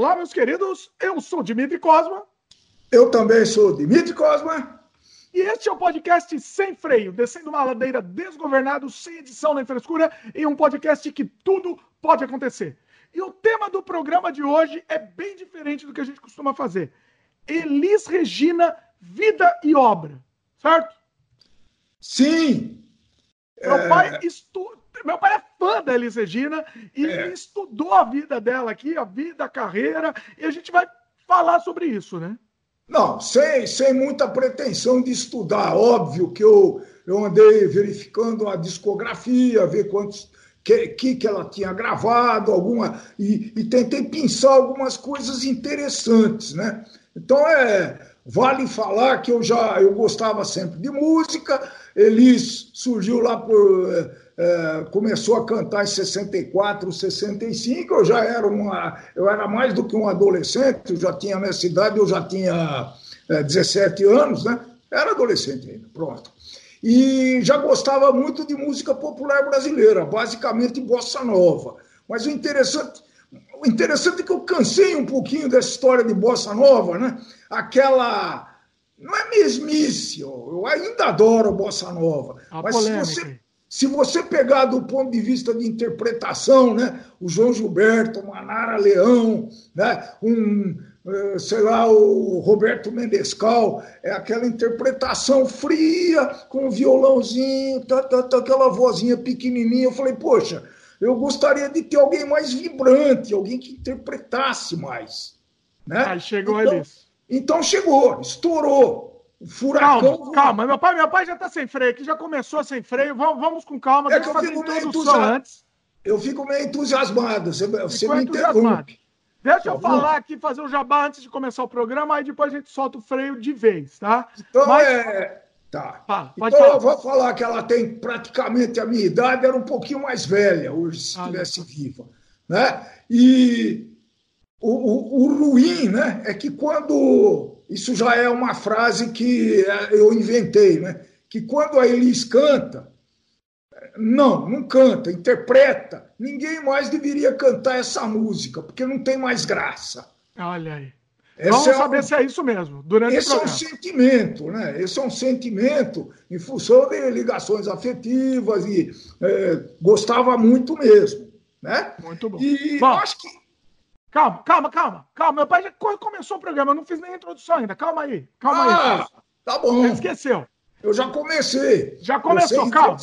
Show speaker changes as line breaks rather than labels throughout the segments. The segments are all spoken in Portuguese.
Olá, meus queridos, eu sou Dimitri Cosma.
Eu também sou Dimitri Cosma.
E este é o podcast Sem Freio, descendo uma ladeira desgovernado, sem edição nem frescura, em um podcast que tudo pode acontecer. E o tema do programa de hoje é bem diferente do que a gente costuma fazer. Elis Regina, vida e obra, certo?
Sim.
Meu é... pai estu... meu pai é fã da Elis Regina e é. estudou a vida dela aqui, a vida, a carreira, e a gente vai falar sobre isso, né?
Não, sem, sem muita pretensão de estudar. Óbvio que eu, eu andei verificando a discografia, ver quantos que, que, que ela tinha gravado, alguma e, e tentei pensar algumas coisas interessantes, né? Então é vale falar que eu já eu gostava sempre de música. Elis surgiu lá por é, começou a cantar em 64, 65. Eu já era uma eu era mais do que um adolescente. Eu já tinha nessa idade eu já tinha é, 17 anos, né? Era adolescente ainda. Pronto e já gostava muito de música popular brasileira, basicamente bossa nova. Mas o interessante, o interessante é que eu cansei um pouquinho dessa história de bossa nova, né? Aquela não é mesmice, eu ainda adoro bossa nova,
A
mas
polêmica.
se você se você pegar do ponto de vista de interpretação, né, o João Gilberto, Manara Leão, né, um, eh, sei lá, o Roberto Mendescal, é aquela interpretação fria, com o violãozinho, tá, tá, tá, aquela vozinha pequenininha. Eu falei, poxa, eu gostaria de ter alguém mais vibrante, alguém que interpretasse mais. Né?
Aí chegou
então,
ali.
Então chegou, estourou. Furacão.
Calma, calma, meu pai, meu pai já está sem freio aqui, já começou sem freio. Vamos, vamos com calma,
é que eu fico meio entusiasmado. antes. Eu fico meio entusiasmado, você, você me interrompe.
Deixa tá eu falar aqui, fazer o jabá antes de começar o programa, aí depois a gente solta o freio de vez, tá?
Então Mas... é. Tá.
Ah,
então falar. eu vou falar que ela tem praticamente a minha idade, era um pouquinho mais velha hoje, se estivesse viva. Né? E o, o, o, ruim né, é que quando. Isso já é uma frase que eu inventei, né? Que quando a Elis canta, não, não canta, interpreta. Ninguém mais deveria cantar essa música, porque não tem mais graça.
Olha aí. Esse Vamos é saber se é isso mesmo. Durante
esse é um sentimento, né? Esse é um sentimento em função de ligações afetivas e é, gostava muito mesmo, né?
Muito bom.
E
bom,
acho que
calma, calma, calma, calma. Meu pai já começou o programa, eu não fiz nem a introdução ainda. Calma aí, calma
ah,
aí.
Tá bom.
Você esqueceu?
Eu já comecei.
Já começou, calma.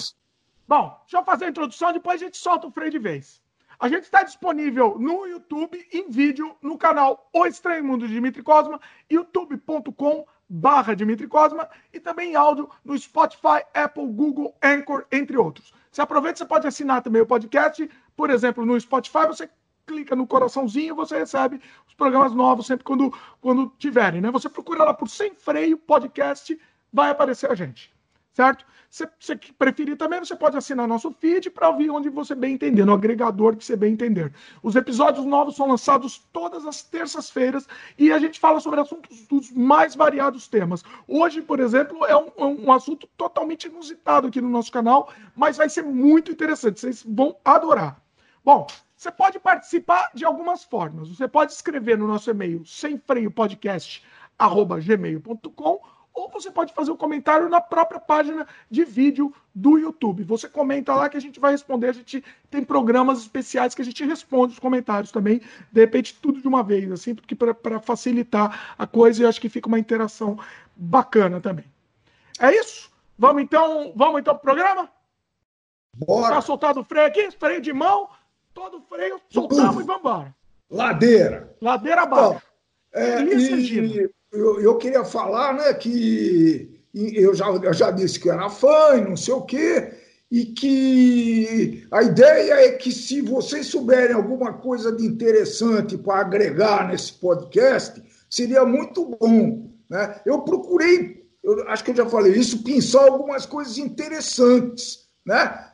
Bom, deixa eu fazer a introdução, depois a gente solta o freio de vez. A gente está disponível no YouTube, em vídeo, no canal O Estranho Mundo de Dimitri Cosma, youtube.com barra Dimitri Cosma, e também em áudio no Spotify, Apple, Google, Anchor, entre outros. Você aproveita, você pode assinar também o podcast, por exemplo, no Spotify, você clica no coraçãozinho, você recebe os programas novos sempre quando, quando tiverem, né? Você procura lá por Sem Freio Podcast, vai aparecer a gente certo? Se você preferir também, você pode assinar nosso feed para ouvir onde você bem entender, no agregador que você bem entender. Os episódios novos são lançados todas as terças-feiras e a gente fala sobre assuntos dos mais variados temas. Hoje, por exemplo, é um, um assunto totalmente inusitado aqui no nosso canal, mas vai ser muito interessante, vocês vão adorar. Bom, você pode participar de algumas formas. Você pode escrever no nosso e-mail semfreiopodcast@gmail.com ou você pode fazer um comentário na própria página de vídeo do YouTube. Você comenta lá que a gente vai responder. A gente tem programas especiais que a gente responde os comentários também, de repente tudo de uma vez, assim, porque para facilitar a coisa, eu acho que fica uma interação bacana também. É isso? Vamos então, vamos então pro programa?
Bora.
Tá soltado o freio aqui, freio de mão, todo freio, soltamos Uf. e vamos embora.
Ladeira.
Ladeira abaixo.
é, e, eu, eu queria falar né, que eu já, eu já disse que era fã e não sei o quê, e que a ideia é que se vocês souberem alguma coisa de interessante para agregar nesse podcast, seria muito bom. Né? Eu procurei, eu acho que eu já falei isso, pensar algumas coisas interessantes. Né?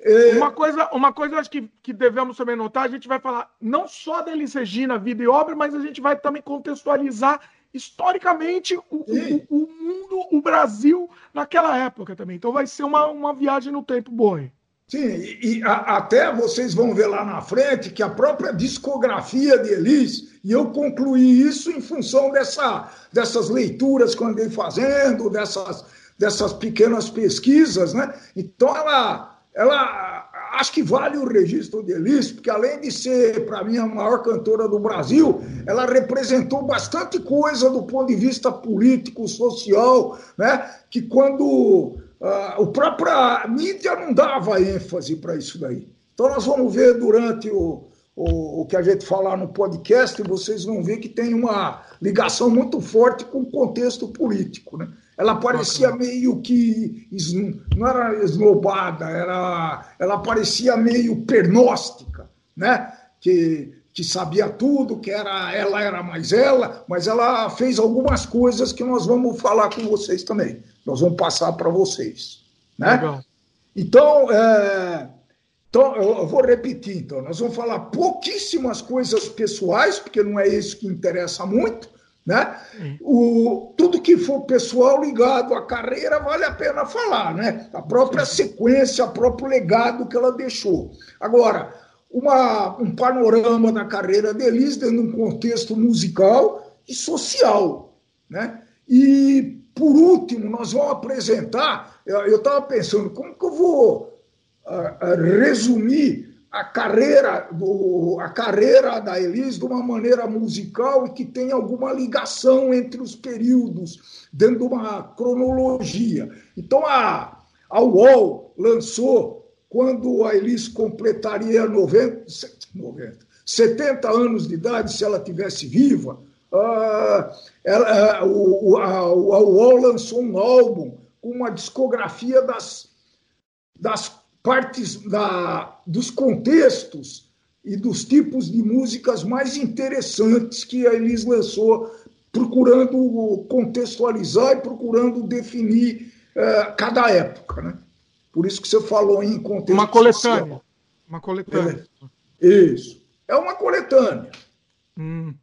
É... Uma coisa, uma coisa eu acho que, que devemos também notar, a gente vai falar não só da Elis Regina, vida e obra, mas a gente vai também contextualizar historicamente o, o, o, mundo, o Brasil naquela época também. Então vai ser uma, uma viagem no tempo boa.
Sim, e, e a, até vocês vão ver lá na frente que a própria discografia de Elis, e eu concluí isso em função dessa, dessas leituras que eu andei fazendo, dessas, dessas pequenas pesquisas, né? Então ela, ela acho que vale o registro de Elis, porque além de ser, para mim, a maior cantora do Brasil, ela representou bastante coisa do ponto de vista político, social, né? Que quando Uh, o própria mídia não dava ênfase para isso daí. Então, nós vamos ver durante o, o, o, que a gente falar no podcast, vocês vão ver que tem uma ligação muito forte com o contexto político. Né? Ela parecia meio que. Não era esnobada, era, ela parecia meio pernóstica, né? que, que sabia tudo, que era, ela era mais ela, mas ela fez algumas coisas que nós vamos falar com vocês também. Nós vamos passar para vocês. Né? Legal. Então, é, então, eu vou repetir, então, nós vamos falar pouquíssimas coisas pessoais, porque não é isso que interessa muito, né? O, tudo que for pessoal ligado à carreira vale a pena falar, né? A própria sequência, o próprio legado que ela deixou. Agora, uma, um panorama da carreira de Elis dentro de um contexto musical e social, né? E por último, nós vamos apresentar. Eu estava pensando, como que eu vou resumir a carreira, do, a carreira da Elis de uma maneira musical e que tem alguma ligação entre os períodos, de uma cronologia. Então, a, a UOL lançou, quando a Elis completaria 90, 90, 70 anos de idade, se ela tivesse viva, Uh, ela, uh, o, a, a UOL lançou um álbum com uma discografia das, das partes da, dos contextos e dos tipos de músicas mais interessantes que a Elis lançou, procurando contextualizar e procurando definir uh, cada época. Né? Por isso que você falou em contexto.
Uma coletânea. Social. Uma coletânea.
É, isso. É uma coletânea. Hum.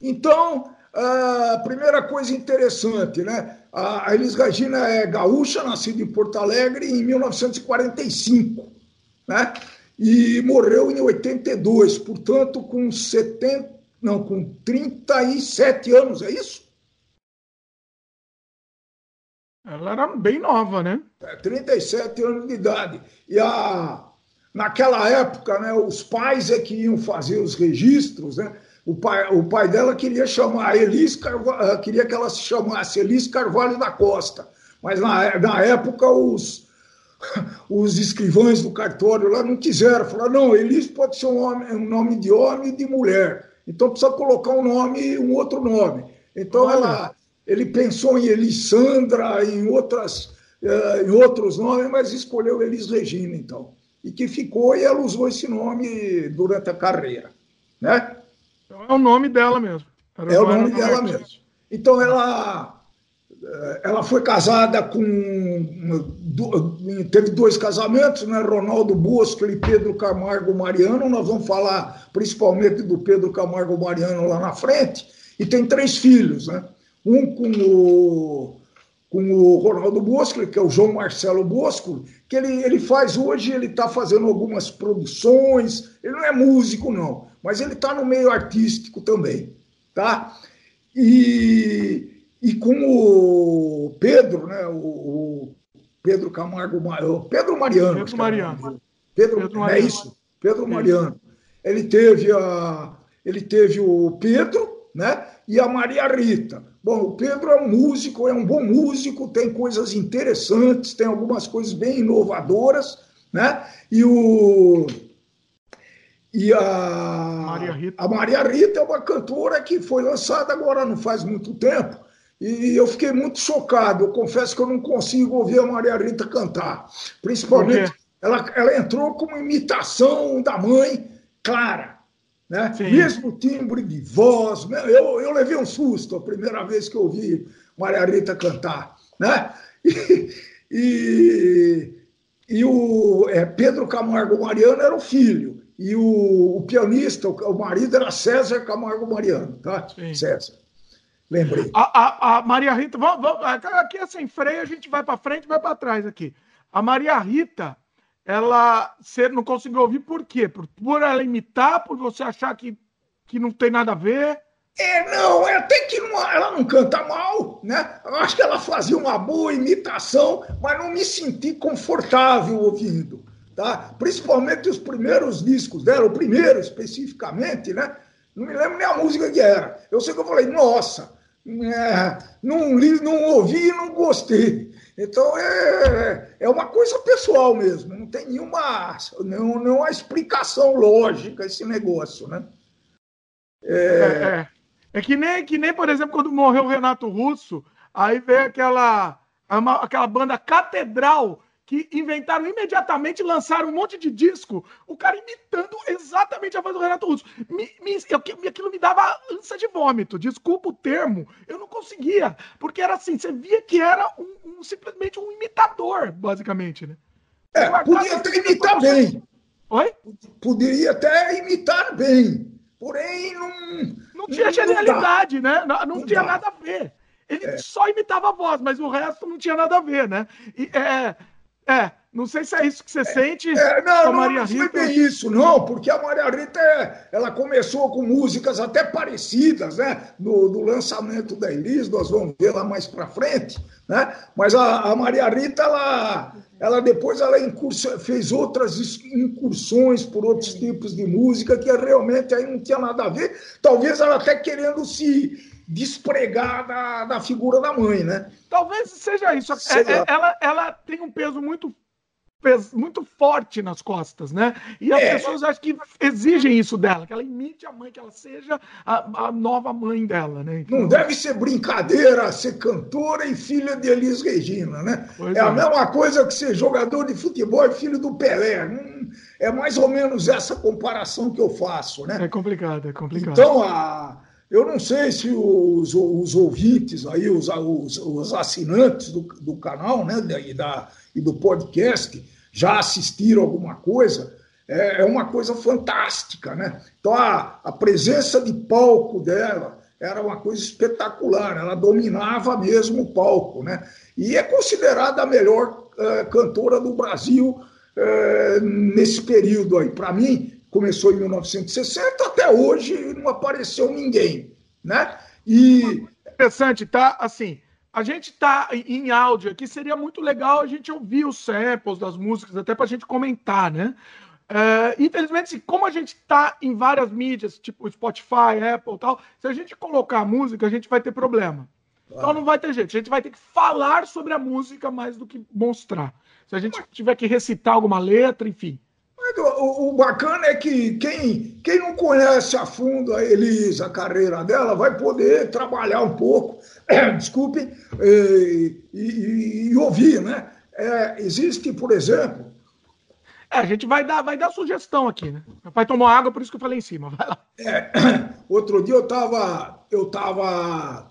Então, a primeira coisa interessante, né? A Elis Regina é gaúcha, nascida em Porto Alegre em 1945, né? E morreu em 82, portanto, com 70, não, com 37 anos, é isso?
Ela era bem nova, né?
É, 37 anos de idade. E a, naquela época, né, os pais é que iam fazer os registros, né? O pai, o pai dela queria chamar Elis Carvalho, ah, queria que ela se chamasse Elis Carvalho da Costa, mas na, na época os, os escrivães do cartório lá não quiseram, falaram, não, Elis pode ser um, homem, um nome de homem e de mulher, então precisa colocar um nome, um outro nome. Então ela, ele pensou em Elisandra, em outras, uh, em outros nomes, mas escolheu Elis Regina, então. E que ficou, e ela usou esse nome durante a carreira. Né?
Então é o nome dela mesmo.
Era é o nome dela mesmo. Então ela, ela foi casada com. Teve dois casamentos, né? Ronaldo Bosco e Pedro Camargo Mariano. Nós vamos falar principalmente do Pedro Camargo Mariano lá na frente. E tem três filhos, né? Um com o, com o Ronaldo Bosco, que é o João Marcelo Bosco, que ele, ele faz hoje, ele está fazendo algumas produções. Ele não é músico, não mas ele está no meio artístico também, tá? E, e com o Pedro, né? O, o Pedro Camargo, o Pedro Mariano.
Pedro Mariano.
Pedro, Pedro Mariano. é isso, Pedro Mariano. Ele teve a, ele teve o Pedro, né? E a Maria Rita. Bom, o Pedro é um músico, é um bom músico, tem coisas interessantes, tem algumas coisas bem inovadoras, né? E o e a Maria, Rita. a Maria Rita é uma cantora que foi lançada agora não faz muito tempo. E eu fiquei muito chocado. Eu confesso que eu não consigo ouvir a Maria Rita cantar. Principalmente, ela, ela entrou com uma imitação da mãe clara. Né? Mesmo timbre de voz. Né? Eu, eu levei um susto a primeira vez que eu ouvi Maria Rita cantar. Né? E, e, e o é, Pedro Camargo Mariano era o filho e o, o pianista, o, o, marido era César Camargo Mariano, tá? Sim. César. Lembrei.
A, a, a Maria Rita, vamos, vamos, aqui é sem freio, a gente vai para frente vai para trás aqui. A Maria Rita, ela você não conseguiu ouvir por quê? Por, por ela imitar, por você achar que, que não tem nada a ver?
É, não, é até que não, ela não canta mal, né? Eu acho que ela fazia uma boa imitação, mas não me senti confortável ouvindo, tá? Principalmente os primeiros discos dela, o primeiro especificamente, né? Não me lembro nem a música que era. Eu sei que eu falei, nossa, é, não li, não ouvi e não gostei. Então é, é uma coisa pessoal mesmo, não tem nenhuma, não, nenhuma explicação lógica esse negócio, né?
É... É, é, é, que, nem, que nem, por exemplo, quando morreu o Renato Russo, aí veio aquela, aquela banda Catedral que inventaram imediatamente, lançaram um monte de disco, o cara imitando exatamente a voz do Renato Russo. Me, me, eu, aquilo me dava ânsia de vômito, desculpa o termo, eu não conseguia, porque era assim, você via que era um, um simplesmente um imitador, basicamente, né?
É, podia até imitar bem.
Oi?
Poderia até imitar bem, porém não...
Não tinha não genialidade, né? Não, não, não tinha dá. nada a ver. Ele é. só imitava a voz, mas o resto não tinha nada a ver, né? E, é, é, não sei se é isso que você é, sente.
É, não, não, não foi bem isso, não, porque a Maria Rita é, ela começou com músicas até parecidas, né? No, no lançamento da Elis, nós vamos ver lá mais para frente, né? Mas a, a, Maria Rita, ela, ela depois ela incurso, fez outras incursões por outros tipos de música que realmente aí não tinha nada a ver. Talvez ela até querendo se despregar da, da figura da mãe, né?
Talvez seja isso. É, é, ela, ela tem um peso muito muito forte nas costas, né? E as é. pessoas acho que exigem isso dela, que ela imite a mãe, que ela seja a, a nova mãe dela, né?
Então... Não deve ser brincadeira ser cantora e filha de Elis Regina, né? É, é, a mesma coisa que ser jogador de futebol e filho do Pelé. Hum, é mais ou menos essa comparação que eu faço, né?
É complicado, é complicado.
Então, a, eu não sei se os, os ouvintes aí, os, os, os assinantes do, do, canal né, e, da, e do podcast já assistiram alguma coisa. É, é uma coisa fantástica, né? Então a, a presença de palco dela era uma coisa espetacular. Ela dominava mesmo o palco, né? E é considerada a melhor uh, cantora do Brasil uh, nesse período aí. Para mim, começou em 1960, até hoje não apareceu ninguém, né?
E interessante, tá? Assim, a gente tá em áudio aqui, seria muito legal a gente ouvir os samples das músicas, até para a gente comentar, né? É, infelizmente, como a gente tá em várias mídias, tipo Spotify, Apple tal, se a gente colocar a música, a gente vai ter problema. Então não vai ter jeito. A gente vai ter que falar sobre a música mais do que mostrar. Se a gente tiver que recitar alguma letra, enfim.
O, o, bacana é que quem, quem não conhece a fundo a Elisa, a carreira dela, vai poder trabalhar um pouco, desculpe, e, e, e, ouvir, né? É, existe, por exemplo.
É, a gente vai dar, vai dar sugestão aqui, né? Meu pai tomou água, por isso que eu falei em cima. Vai lá.
É, outro dia eu estava eu tava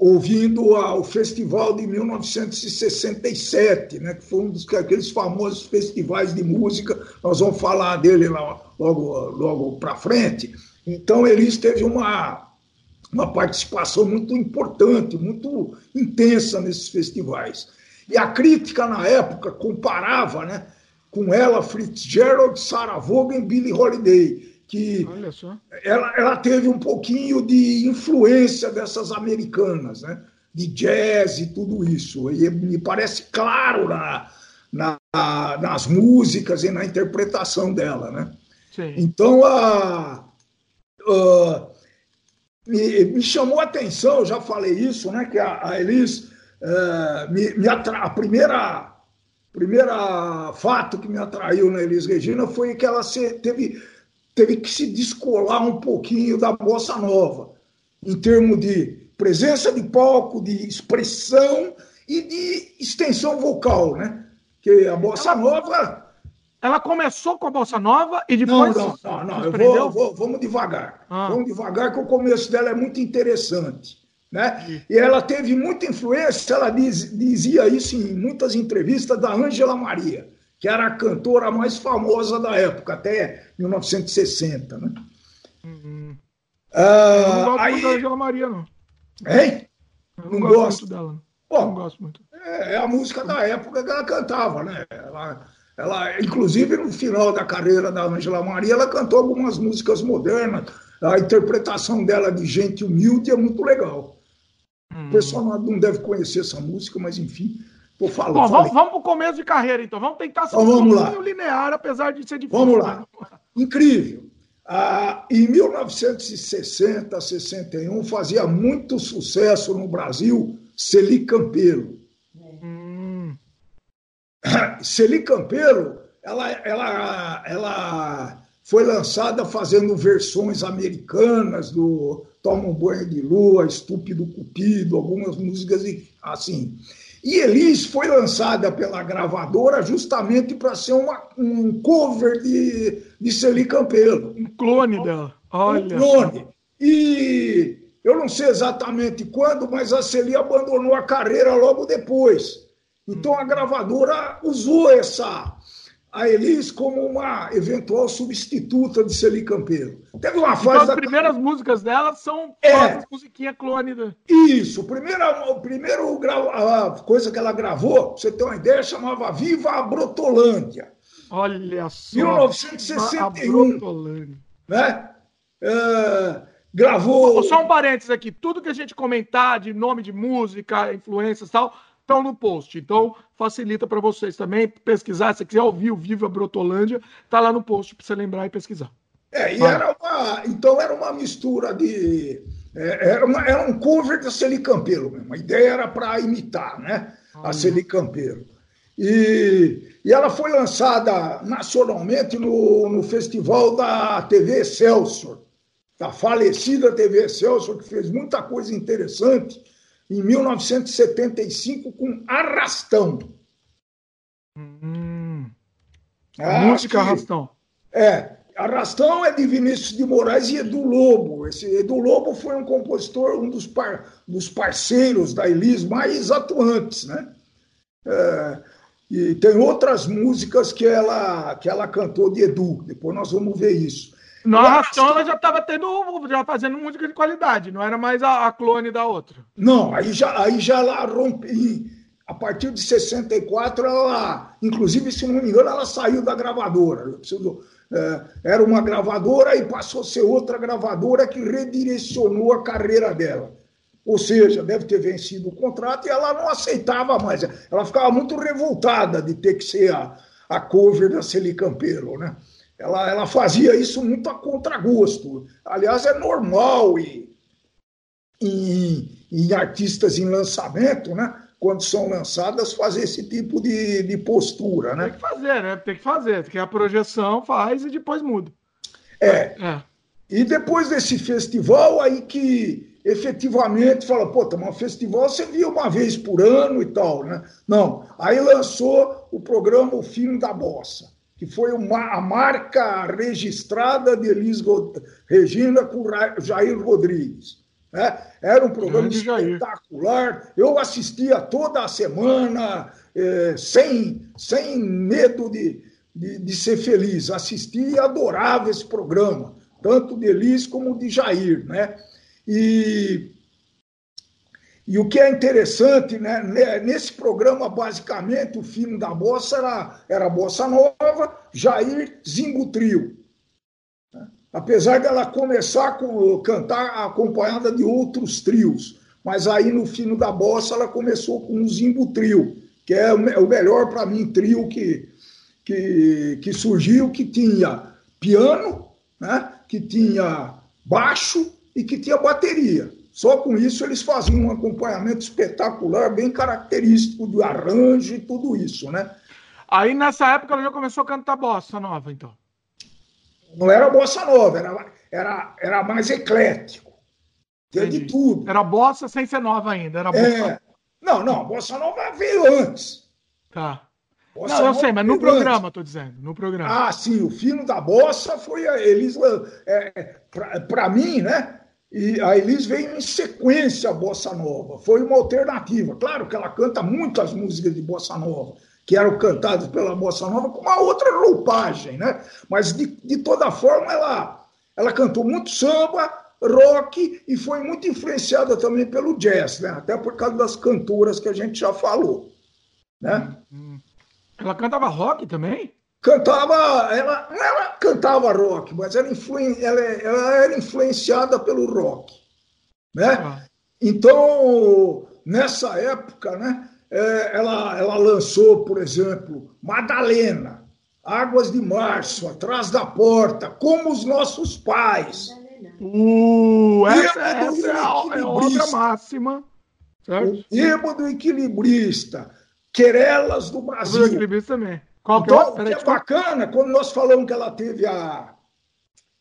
ouvindo o festival de 1967, né, que foi um dos aqueles famosos festivais de música. Nós vamos falar dele lá, logo, logo para frente. Então, Elis teve uma, uma participação muito importante, muito intensa nesses festivais. E a crítica, na época, comparava né, com ela Fitzgerald, Sarah Vaughan e Billie Holiday que ela, ela teve um pouquinho de influência dessas americanas, né? de jazz e tudo isso. E me parece claro na, na, nas músicas e na interpretação dela. Né? Sim. Então, a, a me, me, chamou a atenção, eu já falei isso, né, que a, a Elis, uh, me, me atra, a primeira, primeira fato que me atraiu na Elis Regina foi que ela se, teve teve que se descolar um pouquinho da bossa nova, em termos de presença de palco, de expressão e de extensão vocal, né? Que a bossa nova.
Ela começou com a bossa nova e depois.
Não, não, não, não. Eu vou, vou, vamos devagar. Ah. Vamos devagar, que o começo dela é muito interessante. Né? E ela teve muita influência, ela diz, dizia isso em muitas entrevistas da Ângela Maria que era a cantora mais famosa da época, até 1960. Né?
Uhum. Ah, eu não gosto aí... muito da Angela Maria, não.
Hein?
Eu não, não gosto, gosto dela. Bom, não gosto muito.
É, é, a música da época que ela cantava, né? Ela, Ela, inclusive, no final da carreira da Angela Maria, ela cantou algumas músicas modernas. A interpretação dela de gente humilde é muito legal. Hum. O pessoal não deve conhecer essa música, mas enfim,
tô falando. Bom, vamos, vamos para o começo de carreira, então. Vamos tentar
ser então, um
linear, apesar de ser difícil.
Vamos lá. Incrível. Ah, em 1960, 61, fazia muito sucesso no Brasil Celi Campelo. Hum. Celi Campelo, ela, ela, ela foi lançada fazendo versões americanas do Toma um Banho de Lua, Estúpido Cupido, algumas músicas assim. E Elis foi lançada pela gravadora justamente para ser uma, um cover de, de Celi Campelo.
Um clone dela. Olha.
Um clone. E eu não sei exatamente quando, mas a Celi abandonou a carreira logo depois. Então a gravadora usou essa a Elis como uma eventual substituta de Celi Campelo.
Teve uma fase. Então, as primeiras músicas dela são
é,
musiquinha clone. Da...
Isso. Primeira, o primeiro a coisa que ela gravou, pra você ter uma ideia, chamava Viva a Brotolândia.
Olha só.
1961. Né? Uh, gravou.
Só um parênteses aqui. Tudo que a gente comentar de nome de música, influências e tal estão no post. Então, facilita para vocês também pesquisar. Se quiser ouvir o Viva Brotolândia, tá lá no post para você lembrar e pesquisar.
É, e era uma, então era uma mistura de. É, era, uma, era um cover da Celi Campelo mesmo. A ideia era para imitar né, a Celi Campelo. E, e ela foi lançada nacionalmente no, no festival da TV Excelsior, da falecida TV Excelsior, que fez muita coisa interessante em 1975 com Arrastão.
Hum. Ah, música que, Arrastão.
É, Arrastão é de Vinícius de Moraes e Edu Lobo. Esse Edu Lobo foi um compositor, um dos, par, dos parceiros da Elis mais atuantes, né? É, e tem outras músicas que ela, que ela cantou de Edu. Depois nós vamos ver isso.
Arrastão ela já estava tendo, já fazendo música de qualidade, não era mais a, a clone da outra.
Não, aí já, aí já ela rompe. A partir de 64, ela, inclusive, se não me engano, ela saiu da gravadora. Preciso, é, era uma gravadora e passou a ser outra gravadora que redirecionou a carreira dela. Ou seja, deve ter vencido o contrato e ela não aceitava mais. Ela ficava muito revoltada de ter que ser a, a cover da Celi Campelo, né? Ela, ela fazia isso muito a contragosto. Aliás, é normal e, em, em artistas em lançamento, né? quando são lançadas, fazer esse tipo de, de postura. Né?
Tem que fazer, né? Tem que fazer, porque a projeção faz e depois muda.
É. é. E depois desse festival, aí que efetivamente fala, pô, tá um festival você via uma vez por ano e tal, né? Não. Aí lançou o programa O Filho da Bossa que foi uma, a marca registrada de Elis Regina com Jair Rodrigues. Né? Era um programa espetacular. Eu assistia toda a semana, eh, sem, sem medo de, de, de, ser feliz. Assistia e adorava esse programa, tanto de Elis como de Jair. Né? E e o que é interessante, né, nesse programa, basicamente, o filme da bossa era, era Bossa Nova, Jair Zimbo Trio. Apesar dela começar a cantar acompanhada de outros trios, mas aí no fim da bossa ela começou com um Zimbo Trio, que é o melhor para mim trio que, que, que surgiu, que tinha piano, né, que tinha baixo e que tinha bateria. Só com isso eles faziam um acompanhamento espetacular, bem característico do arranjo e tudo isso, né?
Aí nessa época ela já começou a cantar bossa nova, então.
Não era bossa nova, era, era, era mais eclético. Tinha de tudo.
Era bossa sem ser nova ainda. Era bossa...
É... Não, não, bossa nova veio antes.
Tá. Bossa não, eu sei, mas no programa, estou dizendo, no programa.
Ah, sim, o fino da bossa foi a eles, é, para mim, né? E a Elis veio em sequência a Bossa Nova. Foi uma alternativa. Claro que ela canta muitas músicas de Bossa Nova, que eram cantadas pela Bossa Nova com uma outra roupagem, né? Mas, de, de toda forma, ela, ela cantou muito samba, rock e foi muito influenciada também pelo jazz, né? Até por causa das cantoras que a gente já falou, né? Uhum.
Ela cantava rock também?
Cantava, ela, ela cantava rock, mas ela, influen, ela, ela era influenciada pelo rock. Né? Ah. Então, nessa época, né, é, ela, ela lançou, por exemplo, Madalena, Águas de Março, Atrás da Porta, Como os Nossos Pais.
Uh, essa, essa é, é outra máxima.
Certo? O do Equilibrista, Querelas do Brasil. O
Equilibrista também.
Qual que, é então, que é bacana, quando nós falamos que ela teve a,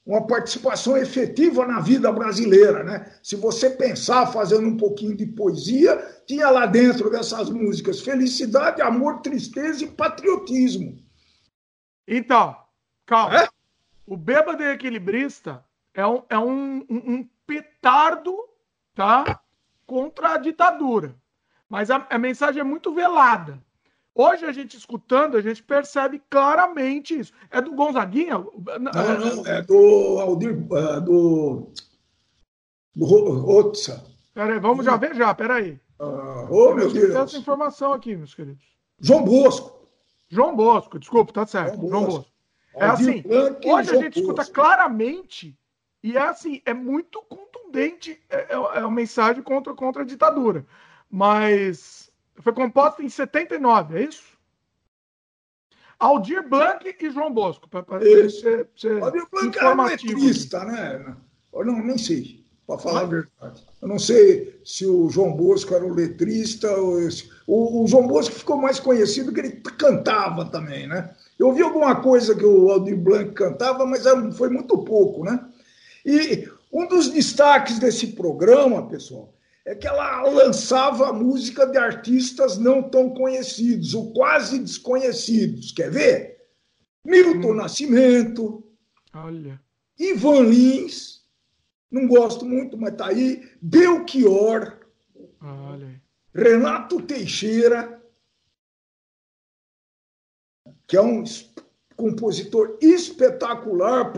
uma participação efetiva na vida brasileira, né? Se você pensar fazendo um pouquinho de poesia, tinha lá dentro dessas músicas felicidade, amor, tristeza e patriotismo.
Então, calma. É? O Bêbado e Equilibrista é um, é um, um, um petardo, tá? Contra a ditadura. Mas a, a mensagem é muito velada. Hoje a gente escutando, a gente percebe claramente isso. É do Gonzaguinha?
Não, não, é do Aldir, é do, do Otsa.
Peraí, vamos já ver já, peraí.
Ah, oh, meu Deus.
essa informação aqui, meus queridos.
João Bosco.
João Bosco, desculpa, tá certo. João Bosco. João Bosco. É assim, hoje a gente escuta claramente e é assim, é muito contundente é, é, é uma mensagem contra, contra a ditadura. Mas foi composta em 79, é isso? Aldir Blanc e João Bosco. Para
ser, ser Aldir Blanc era um letrista, né? Eu não, nem sei, para falar ah. a verdade. Eu não sei se o João Bosco era o letrista. Esse. O, o João Bosco ficou mais conhecido que ele cantava também, né? Eu ouvi alguma coisa que o Aldir Blanc cantava, mas foi muito pouco, né? E um dos destaques desse programa, pessoal, é que ela lançava música de artistas não tão conhecidos, ou quase desconhecidos. Quer ver? Milton hum. Nascimento.
Olha.
Ivan Lins. Não gosto muito, mas tá aí. Belchior.
Olha.
Renato Teixeira. Que é um compositor espetacular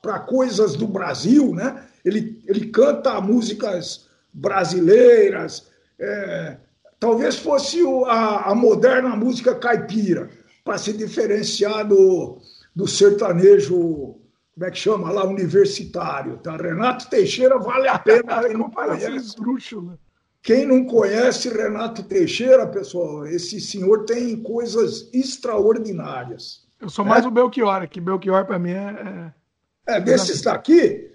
para coisas do Brasil, né? Ele, ele canta músicas brasileiras. É, talvez fosse a, a, moderna música caipira, para se diferenciar do, do sertanejo, como é que chama lá, universitário. Tá? Renato Teixeira vale a pena. Quem não conhece.
Né?
Quem não conhece Renato Teixeira, pessoal, esse senhor tem coisas extraordinárias.
Eu sou mais é? o Belchior, que Belchior para mim é.
É, é desses daqui,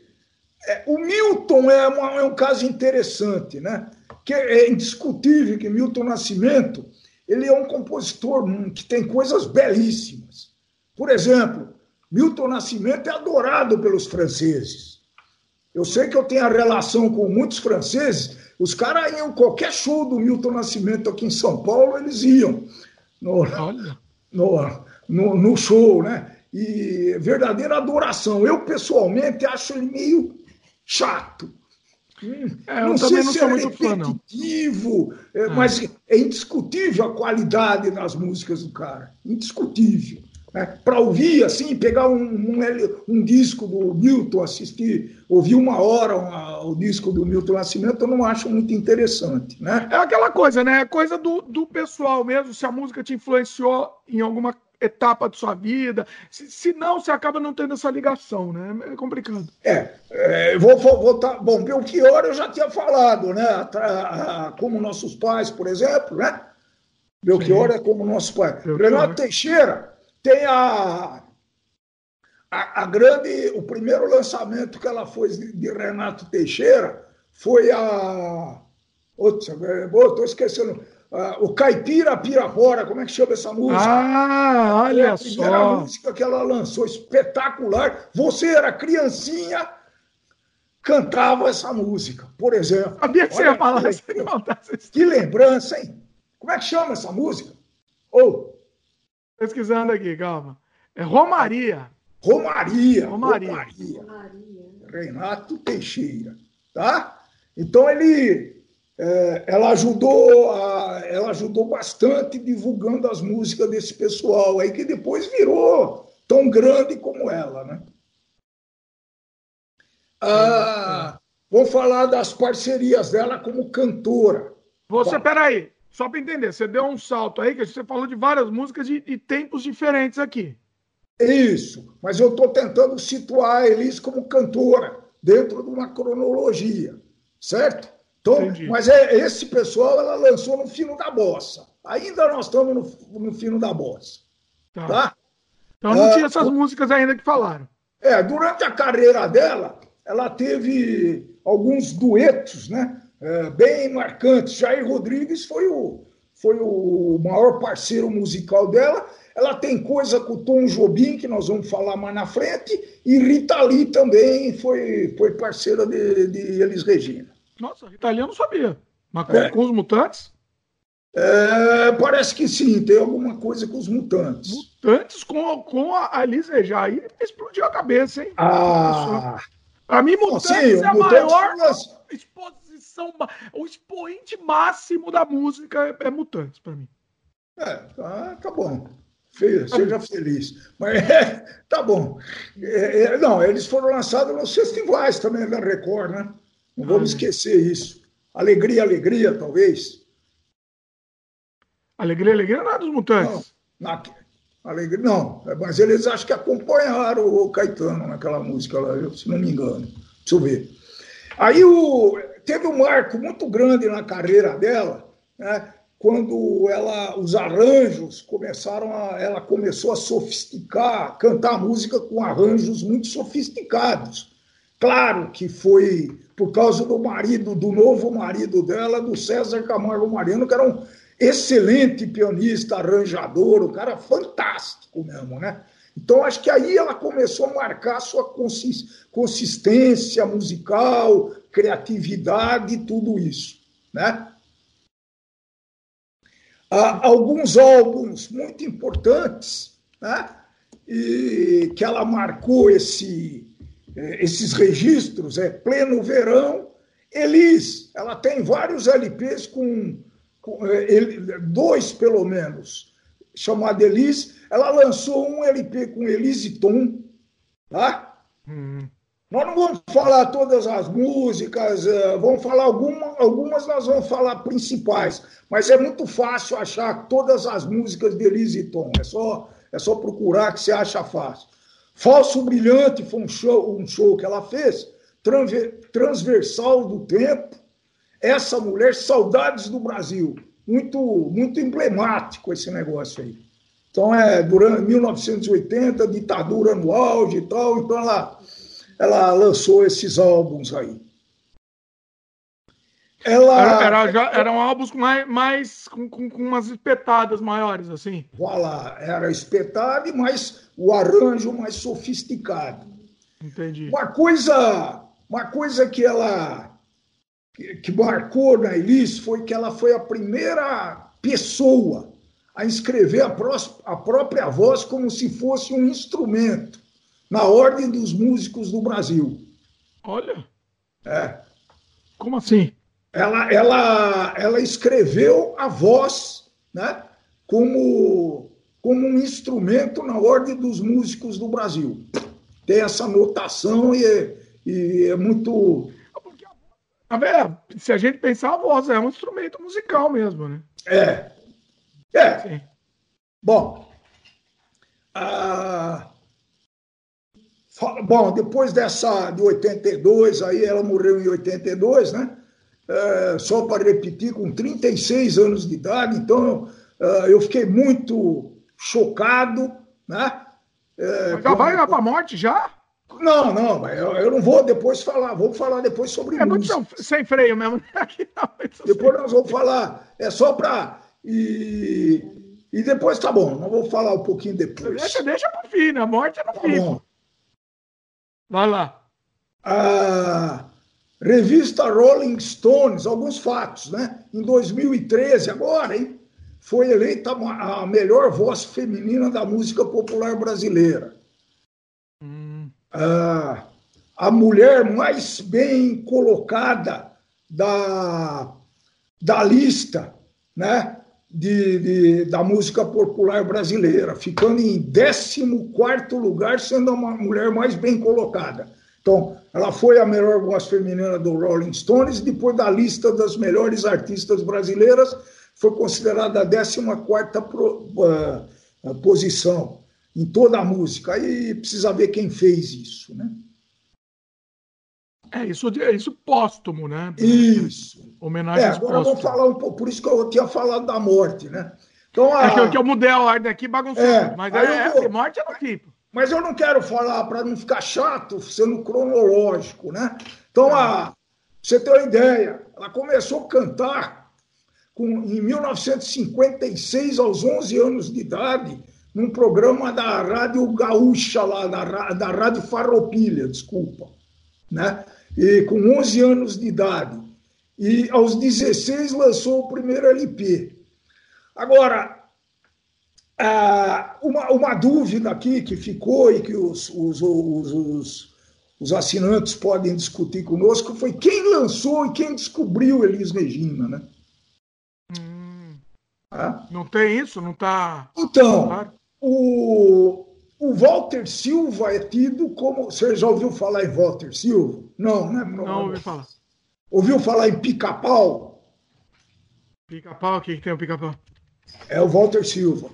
é, o Milton é, uma, é, um caso interessante, né? Que é indiscutível que Milton Nascimento ele é um compositor que tem coisas belíssimas. Por exemplo, Milton Nascimento é adorado pelos franceses. Eu sei que eu tenho a relação com muitos franceses. Os caras iam qualquer show do Milton Nascimento aqui em São Paulo, eles iam no, no, no, no show, né? E verdadeira adoração. Eu pessoalmente acho ele meio chato.
É, não sei não se é
repetitivo, fã, é, é. mas é indiscutível a qualidade das músicas do cara. Indiscutível. Né? Para ouvir, assim, pegar um, um, um, disco do Milton, assistir, ouvir uma hora uma, o disco do Milton Nascimento, eu não acho muito interessante. Né?
É aquela coisa, né? É coisa do, do pessoal mesmo, se a música te influenciou em alguma etapa de sua vida. Se, se não, você acaba não tendo essa ligação, né? É complicado.
É, é vou voltar. Bom, Belchior eu já tinha falado, né? Como nossos pais, por exemplo, né? Belchior Sim. é como nossos pais. Belchior. Renato Teixeira tem a, a, a, grande. O primeiro lançamento que ela fez de, de Renato Teixeira foi a. Estou esquecendo Uh, o Caipira Pirapora, como é que chama essa música?
Ah, olha é a primeira só.
música que ela lançou, espetacular. Você era criancinha, cantava essa música, por exemplo.
Sabia que você ia falar
que, que lembrança, hein? Como é que chama essa música? Ou. Oh.
Pesquisando aqui, calma. É Romaria.
Romaria. Romaria. Romaria. Romaria. Renato Teixeira. Tá? Então ele é, ela ajudou a, ela ajudou bastante divulgando as músicas desse pessoal aí que depois virou tão grande como ela, né? Ah, vou falar das parcerias dela como cantora.
Você, Bom, peraí, só para entender, você deu um salto aí, que você falou de várias músicas de, de tempos diferentes aqui.
Isso, mas eu estou tentando situar a Elis como cantora dentro de uma cronologia, certo? Então, mas é, esse pessoal ela lançou no fino da bossa. Ainda nós estamos no, no fino da bossa. Tá? tá?
Então não tinha essas músicas ainda que falaram.
É, durante a carreira dela, ela teve alguns duetos, né? É, bem marcantes. Jair Rodrigues foi o, foi o maior parceiro musical dela. Ela tem coisa com o Tom Jobim, que nós vamos falar mais na frente, e Rita Lee também foi, foi parceira de, de Elis Regina.
Nossa, Rita Lee eu não sabia. Mas com, é. com os mutantes?
É, parece que sim, tem alguma coisa com os mutantes.
Mutantes com, com a Alice Aí explodiu a cabeça, hein?
Ah!
Pra mim, Mutantes é a maior exposição, o expoente máximo da música é, é Mutantes, pra mim.
É, tá, tá bom. Seja feliz. Mas é, tá bom. É, é, não, eles foram lançados nos festivais também da Record, né? Não vamos esquecer isso. Alegria, alegria, talvez.
Alegria, alegria não é dos mutantes.
Não, na, alegria, não, mas eles acho que acompanharam o Caetano naquela música lá, se não me engano. Deixa eu ver. Aí o, teve um marco muito grande na carreira dela, né? quando ela, os arranjos começaram a, ela começou a sofisticar, cantar música com arranjos muito sofisticados. Claro que foi por causa do marido, do novo marido dela, do César Camargo Mariano, que era um excelente pianista, arranjador, um cara fantástico mesmo, né? Então, acho que aí ela começou a marcar sua consistência musical, criatividade tudo isso, né? Há alguns álbuns muito importantes, né? E que ela marcou esse, esses registros, é Pleno Verão, Elis, ela tem vários LPs com é, dois pelo menos, chamado Elise. Ela lançou um LP com Elise Tom, tá? Hum. Nós não vamos falar todas as músicas, é, vamos falar alguma, algumas, nós vamos falar principais, mas é muito fácil achar todas as músicas de Elise Tom. É só, é só procurar que você acha fácil. Falso Brilhante foi um show, um show que ela fez, transversal do tempo, essa mulher, saudades do Brasil. Muito, muito emblemático esse negócio aí. Então, é durante 1980, ditadura no auge e tal, então ela, ela lançou esses álbuns aí.
Ela... Era, era, já, eram álbuns mais, mais com, com, com, umas espetadas maiores, assim.
Voilà, era espetado e mais o arranjo mais sofisticado.
Entendi.
Uma coisa, uma coisa que ela que, marcou na Elis foi que ela foi a primeira pessoa a escrever a, pró a própria voz como se fosse um instrumento, na ordem dos músicos do Brasil.
Olha.
É.
Como assim?
Ela, ela, ela escreveu a voz né, como, como um instrumento na ordem dos músicos do Brasil. Tem essa notação e é, e é muito
se a gente pensar, a voz é um instrumento musical mesmo, né?
É. É. Sim. Bom. Ah, bom, depois dessa de 82, aí ela morreu em 82, né? É, só para repetir, com 36 anos de idade, então é, eu fiquei muito chocado, né?
É, já vai para a morte já?
Não, não, eu, eu não vou depois falar, vou falar depois sobre
é música. muito sem freio mesmo.
depois nós vamos falar, é só para. E, e depois tá bom, nós vamos falar um pouquinho depois.
Deixa, deixa para o fim, a morte é no tá fim. Bom. Vai lá.
A revista Rolling Stones, alguns fatos, né? Em 2013, agora, hein? Foi eleita a melhor voz feminina da música popular brasileira a, a mulher mais bem colocada da, da lista né, de, de, da música popular brasileira, ficando em 14 lugar, sendo a mulher mais bem colocada. Então, ela foi a melhor voz feminina do Rolling Stones, depois da lista das melhores artistas brasileiras, foi considerada a 14 uh, posição em toda a música. Aí precisa ver quem fez isso, né?
É, isso, é isso póstumo, né?
Isso.
Homenagem
é, agora vamos falar um pouco, por isso que eu tinha falado da morte, né? Então,
a... É que eu, que eu mudei a ordem aqui, bagunçou.
É,
mas é, vou... morte é no tipo.
Mas eu não quero falar para não ficar chato, sendo cronológico, né? Então, a, você ter uma ideia, ela começou a cantar com, em 1956, aos 11 anos de idade, num programa da Rádio Gaúcha, lá, da, da Rádio Farroupilha, desculpa, né? E com 11 anos de idade. E aos 16 lançou o primeiro LP. Agora, uma, uma dúvida aqui que ficou e que os, os, os, os, os assinantes podem discutir conosco foi quem lançou e quem descobriu Elis Regina, né?
Hum, Não tem isso? Não está.
Então, claro. o, o Walter Silva é tido como. Você já ouviu falar em Walter Silva? Não, né?
Não, não ouvi falar.
Ouviu falar em pica-pau?
Pica-pau? O que, que tem o pica-pau?
É o Walter Silva.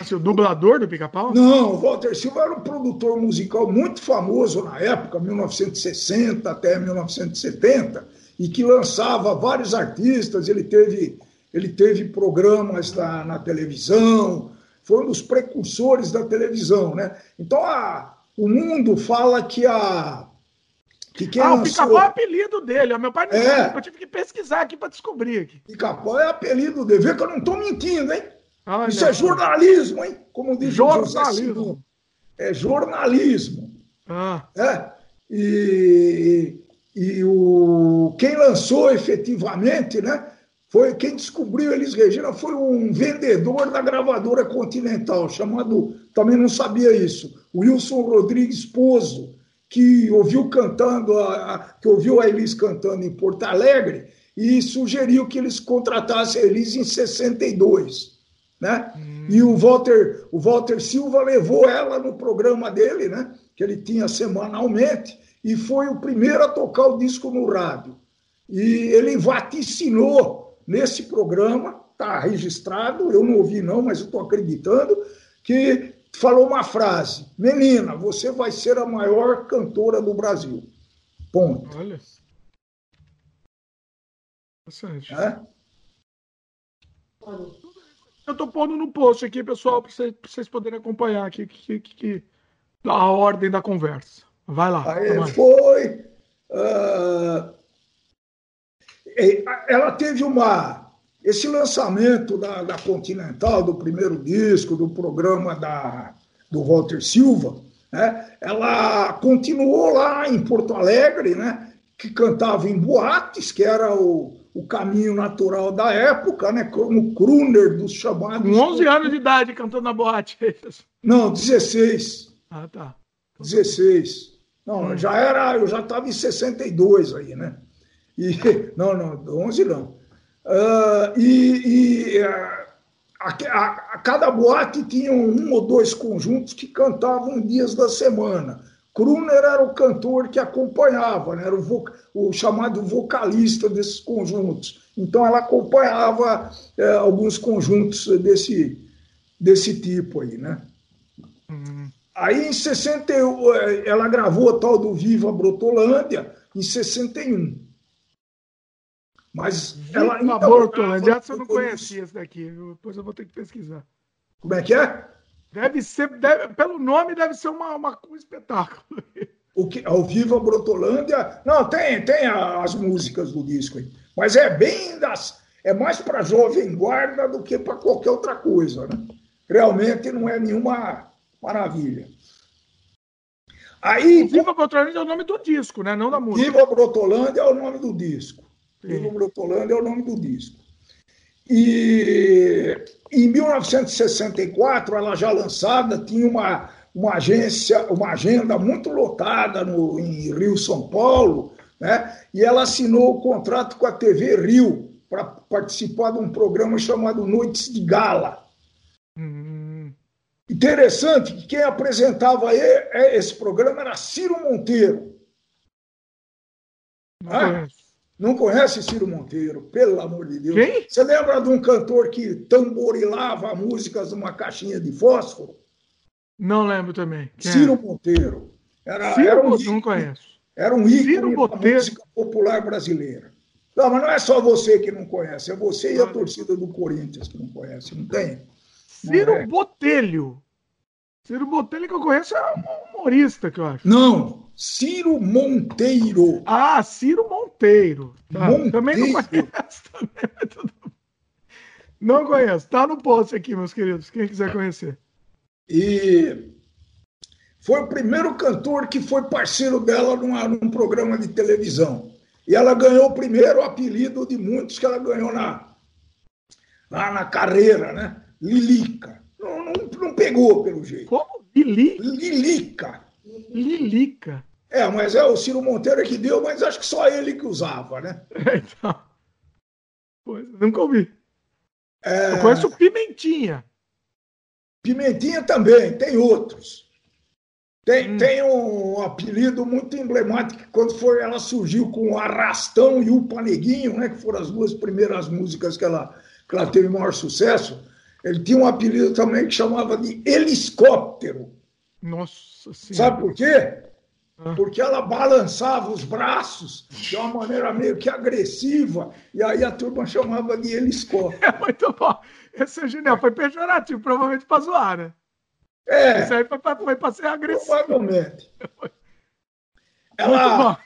Assim, o dublador do Pica-Pau?
Não, o Walter Silva era um produtor musical muito famoso na época, 1960 até 1970, e que lançava vários artistas. Ele teve, ele teve programas na, na televisão, foi um dos precursores da televisão, né? Então a, o mundo fala que a
que quem ah, lançou... o Pica-Pau é apelido dele. Meu pai não é. sabe, eu tive que pesquisar aqui para descobrir.
Pica-Pau é apelido dele. Vê que eu não estou mentindo, hein? Isso é jornalismo, hein? Como diz
jornalismo.
É jornalismo.
Ah.
É? E, e o, quem lançou efetivamente, né? Foi quem descobriu Elis Regina foi um vendedor da gravadora Continental, chamado, também não sabia isso, Wilson Rodrigues Pozo que ouviu cantando, a, que ouviu a Elis cantando em Porto Alegre e sugeriu que eles contratassem a Elis em 62. Né? Hum. E o Walter, o Walter Silva levou ela no programa dele, né? que ele tinha semanalmente, e foi o primeiro a tocar o disco no rádio. E ele vaticinou nesse programa, está registrado, eu não ouvi não, mas eu estou acreditando, que falou uma frase: Menina, você vai ser a maior cantora do Brasil. Ponto.
Olha. Interessante.
É?
Eu estou pondo no post aqui, pessoal, para vocês, vocês, poderem acompanhar aqui que, que, que, a ordem da conversa. Vai lá.
Aí foi. Uh, ela teve uma esse lançamento da, da Continental, do primeiro disco, do programa da, do Walter Silva, né, ela continuou lá em Porto Alegre, né, que cantava em boates, que era o, o caminho natural da época, né, como crooner dos chamados.
Com 11 anos de idade cantando na boate. É
Não, 16.
Ah, tá.
16. Não, já era, eu já estava em 62 aí, né? E, não, não, 11 não. Uh, e, e uh, a, a, a, cada boate tinha um ou dois conjuntos que cantavam dias da semana. Kruner era o cantor que acompanhava, né? era o, vo, o, chamado vocalista desses conjuntos. Então ela acompanhava é, alguns conjuntos desse, desse tipo aí, né? Uhum. Aí em 61, ela gravou o tal do Viva Brotolândia em 61. Mas ela
ainda. Abortolândia, essa eu não conhecia esse daqui. Depois eu vou ter que pesquisar.
Como é que é?
Deve ser, deve, pelo nome, deve ser uma, uma, um espetáculo.
O que, ao vivo a Brotolândia. Não, tem, tem as músicas do disco aí. Mas é bem das. É mais para jovem guarda do que para qualquer outra coisa, né? Realmente não é nenhuma maravilha.
Aí, Viva Brotolândia é o nome do disco, né? Não da música.
Viva Brotolândia é o nome do disco. Viva Brotolândia é o nome do disco. E em 1964, ela já lançada, tinha uma, uma agência, uma agenda muito lotada no, em Rio, São Paulo, né? e ela assinou o contrato com a TV Rio para participar de um programa chamado Noites de Gala.
Hum.
Interessante que quem apresentava esse programa era Ciro Monteiro.
Não
Não conhece Ciro Monteiro, pelo amor de Deus.
Quem?
Você lembra de um cantor que tamborilava músicas numa caixinha de fósforo?
Não lembro também.
Quem Ciro é? Monteiro.
Era, Ciro era um ícone, não conheço.
Era um ícone da música popular brasileira. Não, mas não é só você que não conhece, é você e a torcida do Corinthians que não conhece, não tem?
Ciro não é. Botelho. Ciro Botelho que eu conheço é um humorista, que eu acho.
Não, Ciro Monteiro.
Ah, Ciro Monteiro. Tá. Monteiro. Também não conheço. Também. Não conheço. Tá no post aqui, meus queridos. Quem quiser conhecer.
E foi o primeiro cantor que foi parceiro dela numa, num programa de televisão. E ela ganhou o primeiro apelido de muitos que ela ganhou na, lá na carreira, né? Lilica. Não, não, não pegou, pelo jeito.
Como? Lili?
Lilica.
Lilica.
É, mas é o Ciro Monteiro que deu, mas acho que só ele que usava, né?
É, então. Pois, nunca ouvi. É... Eu conheço Pimentinha.
Pimentinha também, tem outros. Tem, hum. tem um apelido muito emblemático quando foi, ela surgiu com o Arrastão e o Paneguinho, né, que foram as duas primeiras músicas que ela, que ela teve maior sucesso. Ele tinha um apelido também que chamava de Helicóptero.
Nossa Senhora.
Sabe por quê? Ah. Porque ela balançava os braços de uma maneira meio que agressiva, e aí a turma chamava de helicóptero.
É muito bom. Esse é genial. Foi pejorativo, provavelmente para zoar, né?
É.
Isso aí foi para ser agressivo.
Provavelmente. Ela.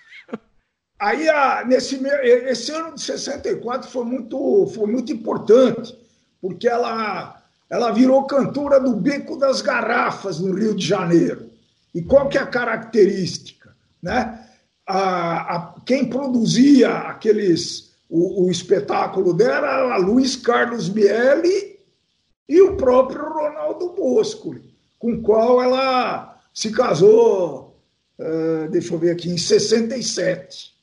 Aí, a, nesse esse ano de 64 foi muito, foi muito importante, porque ela, ela virou cantora do Beco das Garrafas, no Rio de Janeiro. E qual que é a característica? Né? A, a, quem produzia aqueles o, o espetáculo dela era Luiz Carlos Miele e o próprio Ronaldo Bosco com o qual ela se casou, uh, deixa eu ver aqui, em 67.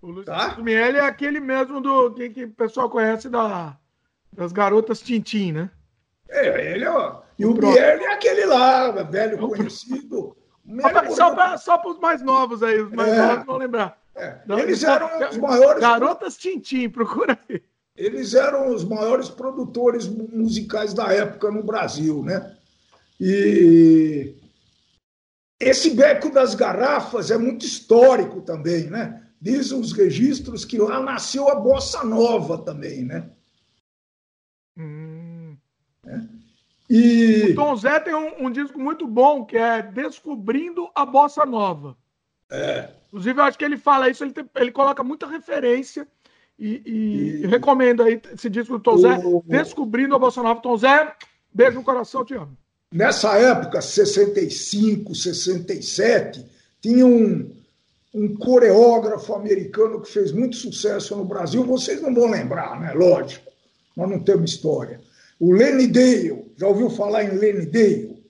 O Luiz tá? Miele é aquele mesmo do que, que o pessoal conhece da, das garotas Tintim, né?
É, ele, ó. E o, o Miele é aquele lá, velho conhecido.
Só, para só para os mais novos aí, os mais é, novos vão lembrar.
É. Eles eram os maiores.
Garotas Tintim, procura aí.
Eles eram os maiores produtores musicais da época no Brasil, né? E esse beco das garrafas é muito histórico também, né? Dizem os registros que lá nasceu a bossa nova também, né?
Hum. É. E... O Tom Zé tem um, um, disco muito bom que é Descobrindo a Bossa Nova.
É.
Inclusive, eu acho que ele fala isso, ele, tem, ele coloca muita referência e, e, e... recomendo aí esse disco do Tom o... Zé, Descobrindo a Bossa Nova. Tom Zé, beijo no coração, te amo.
Nessa época, 65, 67, tinha um, um coreógrafo americano que fez muito sucesso no Brasil. Vocês não vão lembrar, né? Lógico, nós não temos história. O Lenny Dale, já ouviu falar em Lenny Dale?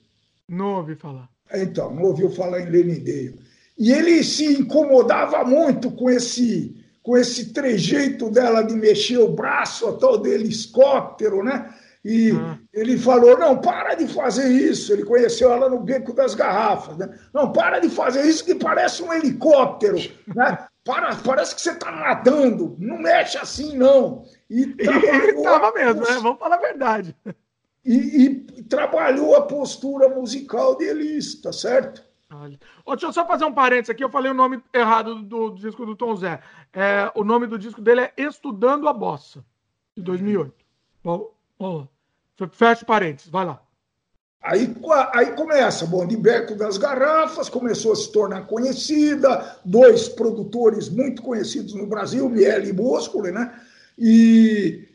Não ouvi falar.
Então, não ouviu falar em Lenny Dale. E ele se incomodava muito com esse com esse trejeito dela de mexer o braço, a tal do helicóptero, né? E ah. ele falou: não, para de fazer isso. Ele conheceu ela no beco das garrafas. Né? Não, para de fazer isso que parece um helicóptero. Né? Para, parece que você está nadando. Não mexe assim, não.
E estava mesmo, né? Vamos falar a verdade.
E, e, trabalhou a postura musical dele, tá certo?
Olha. deixa eu só fazer um parênteses aqui. Eu falei o nome errado do, do disco do Tom Zé. É, o nome do disco dele é Estudando a Bossa, de 2008. Bom, bom. Fecha parênteses, vai lá.
Aí, aí começa, bom, de Beco das Garrafas, começou a se tornar conhecida, dois produtores muito conhecidos no Brasil, Miele e Boscoli, né? E,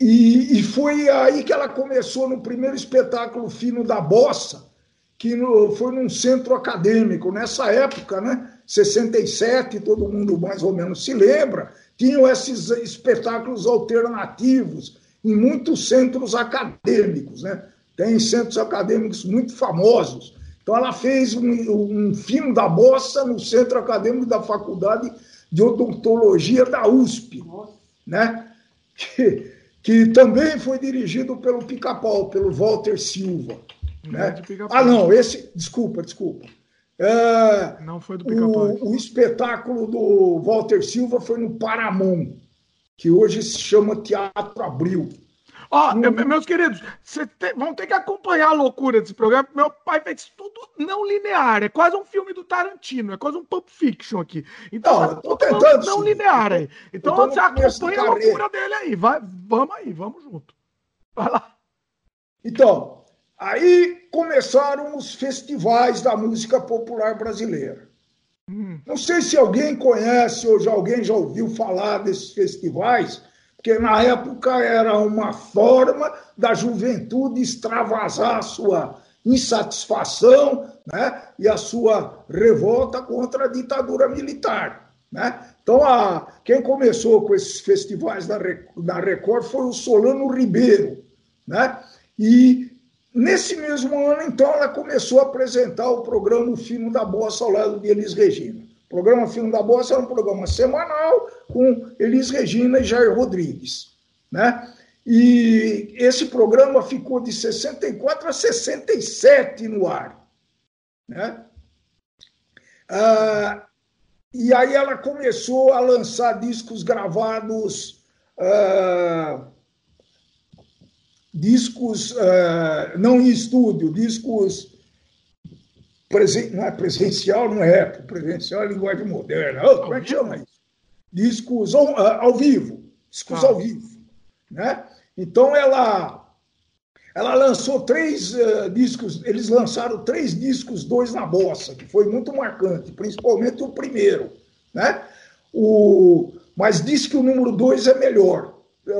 e, e, foi aí que ela começou no primeiro espetáculo fino da Bossa, que no, foi num centro acadêmico. Nessa época, né? 67, todo mundo mais ou menos se lembra, tinham esses espetáculos alternativos em muitos centros acadêmicos, né? Tem centros acadêmicos muito famosos. Então, ela fez um, um filme da bossa no centro acadêmico da Faculdade de Odontologia da USP, né? Que, que também foi dirigido pelo Pica-Pau, pelo Walter Silva. Né? Ah, não, esse. Desculpa, desculpa. É,
não foi do
o, o espetáculo do Walter Silva foi no Paramount, que hoje se chama Teatro Abril.
Ó, oh, meus queridos, vocês vão ter que acompanhar a loucura desse programa. Meu pai fez tudo não linear. É quase um filme do Tarantino, é quase um Pulp Fiction aqui. Então, não, tô tentando, não, não linear aí. Então, você acompanha a loucura dele aí. Vai, vamos aí, vamos junto. Vai lá.
Então, aí começaram os festivais da música popular brasileira. Hum. Não sei se alguém conhece ou já alguém já ouviu falar desses festivais porque na época era uma forma da juventude extravasar a sua insatisfação né, e a sua revolta contra a ditadura militar. Né? Então, a, quem começou com esses festivais da, da Record foi o Solano Ribeiro. Né? E nesse mesmo ano, então, ela começou a apresentar o programa O Fino da Bossa ao lado de Elis Regina. O programa Filme da Bossa era um programa semanal com Elis Regina e Jair Rodrigues. Né? E esse programa ficou de 64 a 67 no ar. Né? Ah, e aí ela começou a lançar discos gravados, ah, discos ah, não em estúdio, discos presen, não é presencial, não é presencial é linguagem moderna. Oh, como é que chama isso? Discos ao, ah, ao vivo, discos ah. ao vivo. Né? Então ela ela lançou três uh, discos, eles lançaram três discos, dois na bossa, que foi muito marcante, principalmente o primeiro, né? O, mas disse que o número dois é melhor.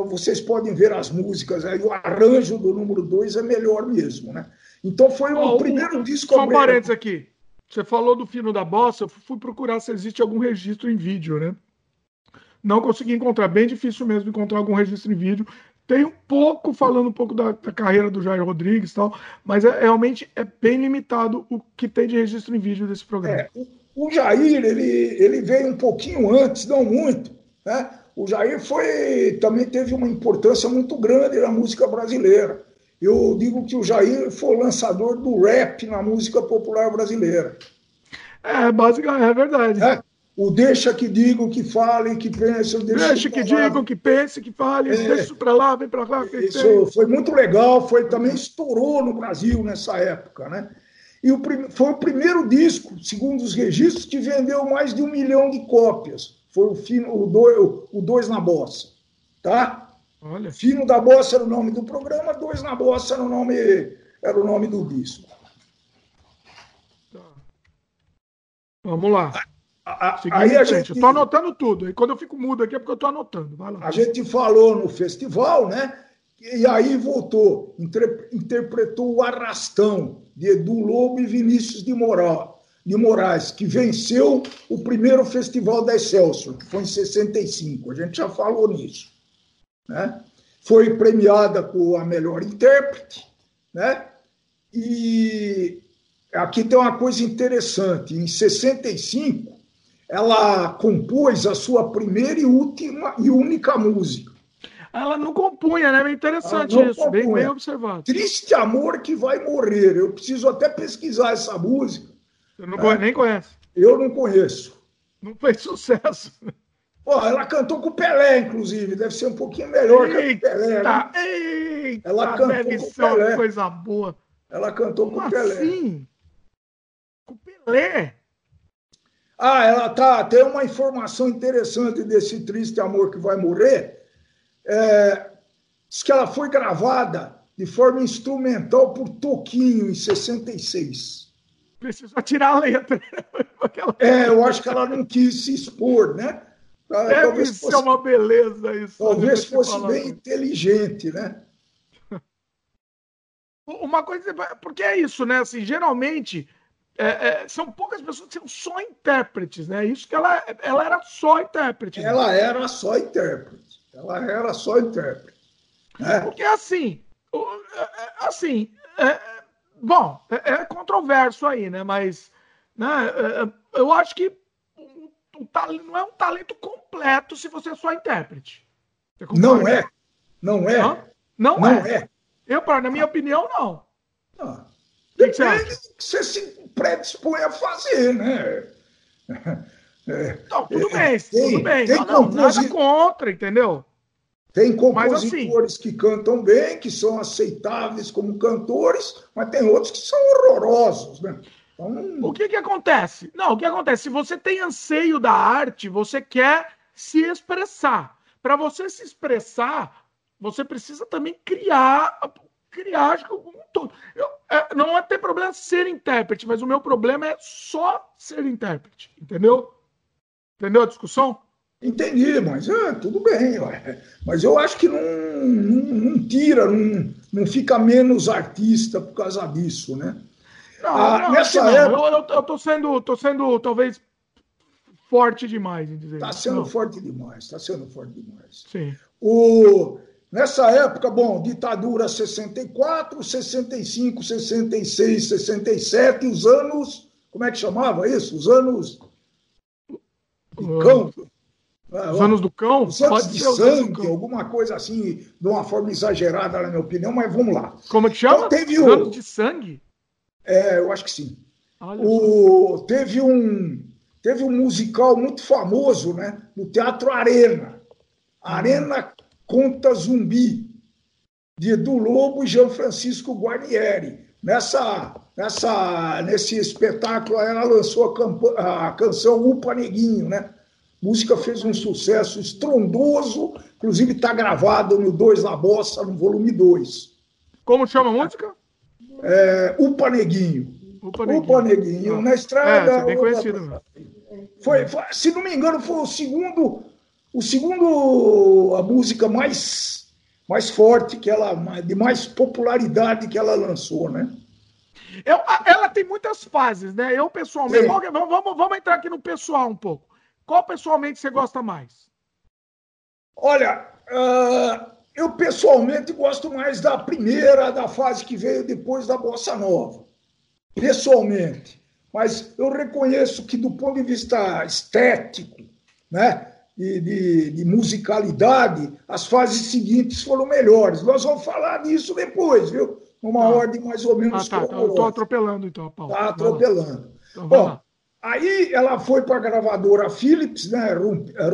Vocês podem ver as músicas aí, o arranjo do número dois é melhor mesmo, né? Então foi o primeiro disco.
Só um parênteses aqui. Você falou do fino da bossa, eu fui procurar se existe algum registro em vídeo, né? Não consegui encontrar, bem difícil mesmo encontrar algum registro em vídeo. Tem um pouco falando um pouco da, da carreira do Jair Rodrigues e tal, mas é, realmente é bem limitado o que tem de registro em vídeo desse programa. É,
o, o Jair, ele, ele veio um pouquinho antes, não muito, né? O Jair foi também teve uma importância muito grande na música brasileira. Eu digo que o Jair foi o lançador do rap na música popular brasileira.
É, basicamente, é verdade. É,
o deixa que digam, que falem, que pensem.
Deixa, deixa que digam, que pensem, que falem, é, deixa isso para lá, vem para lá.
Isso tem. foi muito legal, foi também estourou no Brasil nessa época, né? E o, foi o primeiro disco, segundo os registros, que vendeu mais de um milhão de cópias. Foi o, fino, o, dois, o dois na bossa, tá? Olha. Fino da Bossa era o nome do programa, Dois na Bossa era o nome, era o nome do disco.
Tá. Vamos lá. A, a, aí a gente. Estou anotando tudo. E quando eu fico mudo aqui é porque eu estou anotando.
A gente falou no festival, né? E aí voltou, interpretou o Arrastão, de Edu Lobo e Vinícius de, Moral, de Moraes, que venceu o primeiro festival da Excelsior, que foi em 65. A gente já falou nisso né? foi premiada com a melhor intérprete, né? E aqui tem uma coisa interessante: em 65, ela compôs a sua primeira e última e única música.
Ela não compunha, né? É interessante isso, bem, bem, observado.
Triste Amor que Vai Morrer. Eu preciso até pesquisar essa música.
Eu não né? nem conheço.
Eu não conheço.
Não fez sucesso.
Pô, ela cantou com o Pelé, inclusive. Deve ser um pouquinho melhor eita, que o Pelé. Né?
Eita, ela cantou deve com Pelé. coisa boa.
Ela cantou Como com o Pelé.
Assim? Com o Pelé?
Ah, ela tá. Tem uma informação interessante desse triste amor que vai morrer. É, diz que ela foi gravada de forma instrumental por Toquinho em 66.
Precisa tirar a letra.
é, eu acho que ela não quis se expor, né?
Deve talvez ser fosse, uma beleza isso.
Talvez fosse bem inteligente, né?
Uma coisa, porque é isso, né? Assim, geralmente é, é, são poucas pessoas que são só intérpretes, né? Isso que ela, ela era só intérprete.
Né? Ela era só intérprete. Ela era só intérprete.
Né? Porque assim, é, é, assim, é, bom, é, é, controverso aí, né? Mas né, eu acho que um talento, não é um talento completo se você é só intérprete.
Não é. Não é.
Não, não, não é. é. Eu, na minha opinião, não.
Ah. Depende do que você se predispõe a fazer, né?
É, não, tudo é, bem, tem, tudo bem. Tem não, não, nada contra, entendeu?
Tem compositores assim, que cantam bem, que são aceitáveis como cantores, mas tem outros que são horrorosos, né?
Então... O que que acontece? Não, o que acontece? Se você tem anseio da arte, você quer se expressar. Para você se expressar, você precisa também criar, criar, acho que um todo. Eu, é, não é ter problema ser intérprete, mas o meu problema é só ser intérprete, entendeu? Entendeu a discussão?
Entendi, mas é, tudo bem. Ué. Mas eu acho que não, não, não, tira, não, não fica menos artista por causa disso, né?
Não, ah, não, nessa não. Época... Eu, eu, eu tô, sendo, tô sendo talvez forte demais em dizer
Está sendo forte demais, está sendo forte demais.
Sim.
O, nessa época, bom, ditadura 64, 65, 66, 67, os anos. Como é que chamava isso? Os anos.
Cão. Os anos do cão?
Os anos de sangue, alguma coisa assim, de uma forma exagerada, na minha opinião, mas vamos lá.
Como é que chama? Então,
teve
os o... anos de sangue?
É, eu acho que sim. o... Teve um teve um musical muito famoso, né? No Teatro Arena. Arena Conta Zumbi, de Edu Lobo e Jean Francisco Guarnieri. Nessa, nessa, nesse espetáculo, ela lançou a, a canção Upa Neguinho, né? A música fez um sucesso estrondoso, inclusive está gravado no Dois La Bossa, no volume 2.
Como chama a música?
É, Upa Neguinho. Upa Neguinho. Upa Neguinho. Ah. Na estrada.
É, é bem conhecido.
Foi, foi, se não me engano, foi o segundo, o segundo a música mais, mais forte que ela, de mais popularidade que ela lançou, né?
Eu, ela tem muitas fases, né? Eu pessoalmente, vamos, vamos, vamos entrar aqui no pessoal um pouco. Qual pessoalmente você gosta mais?
Olha, uh, eu pessoalmente gosto mais da primeira, da fase que veio depois da Bossa Nova. Pessoalmente. Mas eu reconheço que, do ponto de vista estético, né, e de, de musicalidade, as fases seguintes foram melhores. Nós vamos falar disso depois, viu? Numa ah. ordem mais ou menos
ah, tá, tá. Estou atropelando, então,
Paulo. Está atropelando. Então, Bom, Aí ela foi para a gravadora Philips, né,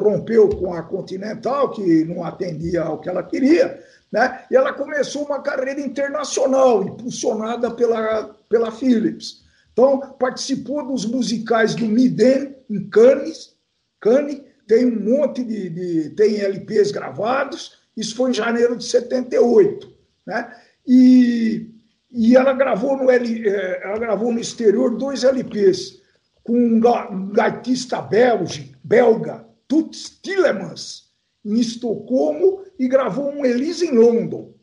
rompeu com a Continental, que não atendia ao que ela queria, né, e ela começou uma carreira internacional, impulsionada pela, pela Philips. Então, participou dos musicais do Miden, em Cannes, Cannes tem um monte de, de, tem LPs gravados, isso foi em janeiro de 78, né? E, e ela gravou no eh, ela gravou no exterior dois LPs com um gaitista belge, belga, Tuts Tillemans, em Estocolmo, e gravou um Elise em London.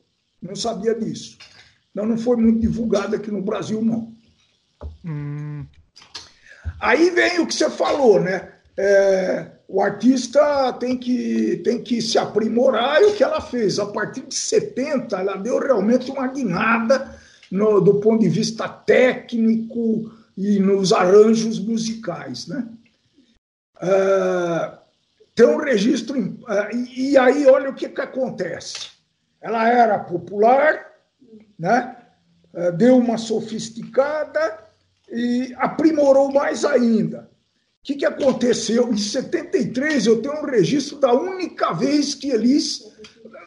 Não sabia disso. Não, não foi muito divulgado aqui no Brasil, não. Hum. Aí vem o que você falou, né? É, o artista tem que, tem que se aprimorar e o que ela fez. A partir de 70, ela deu realmente uma guinada no, do ponto de vista técnico, e nos arranjos musicais. Né? Uh, tem um registro. Uh, e aí, olha o que, que acontece. Ela era popular, né? Uh, deu uma sofisticada e aprimorou mais ainda. O que, que aconteceu? Em 73, eu tenho um registro da única vez que eles.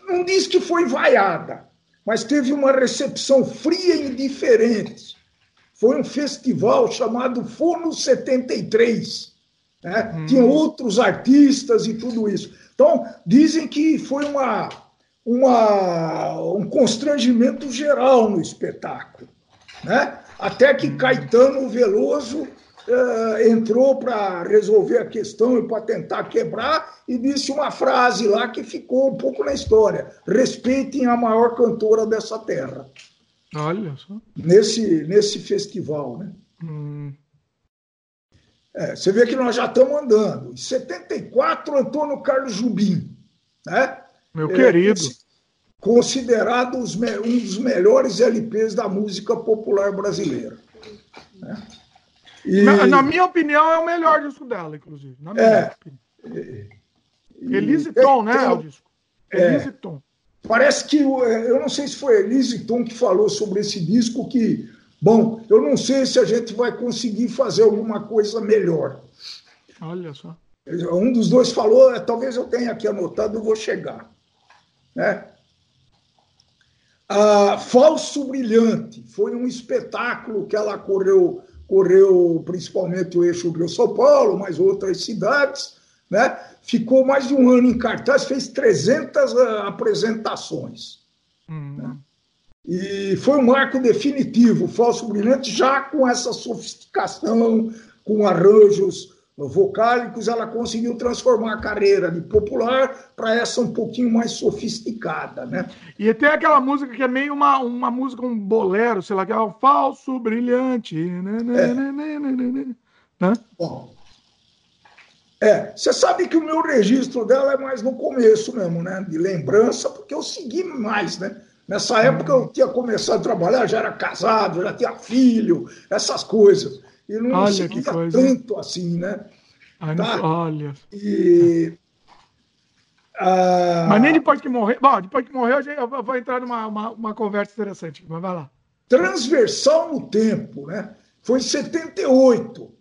Não diz que foi vaiada, mas teve uma recepção fria e indiferente foi um festival chamado Fono 73. Né? Hum. Tinha outros artistas e tudo isso. Então, dizem que foi uma, uma, um constrangimento geral no espetáculo. Né? Até que hum. Caetano Veloso uh, entrou para resolver a questão e para tentar quebrar e disse uma frase lá que ficou um pouco na história: respeitem a maior cantora dessa terra.
Olha só.
Nesse, nesse festival, né? Hum. É, você vê que nós já estamos andando. Em 74, Antônio Carlos Jubim, né?
Meu querido. É,
considerado um dos melhores LPs da música popular brasileira. Né?
E... Na, na, minha opinião, é o melhor disco dela, inclusive. Na minha é, opinião. E, Elise Tom, né? É, o disco.
Elise Tom. Parece que, é, eu não sei se foi Elise Tom que falou sobre esse disco, que Bom, eu não sei se a gente vai conseguir fazer alguma coisa melhor.
Olha só.
Um dos dois falou, é, talvez eu tenha aqui anotado, eu vou chegar. Né? Ah, Falso Brilhante foi um espetáculo que ela correu, correu principalmente o eixo Rio-São Paulo, mas outras cidades, né? ficou mais de um ano em cartaz, fez 300 ah, apresentações. Hum. Né? E foi um marco definitivo, o Falso Brilhante, já com essa sofisticação, com arranjos vocálicos, ela conseguiu transformar a carreira de popular para essa um pouquinho mais sofisticada, né?
E tem aquela música que é meio uma, uma música, um bolero, sei lá, que é o falso brilhante. Né? É.
Né? Bom, é, você sabe que o meu registro dela é mais no começo mesmo, né? De lembrança, porque eu segui mais, né? Nessa época eu tinha começado a trabalhar, já era casado, já tinha filho, essas coisas. E não olha seguia tanto assim, né?
Ai, tá? Olha.
E.
Ah, mas nem depois que morreu. Bom, depois que morreu, eu vou entrar numa uma, uma conversa interessante, mas vai lá.
Transversal no tempo, né? Foi em 78.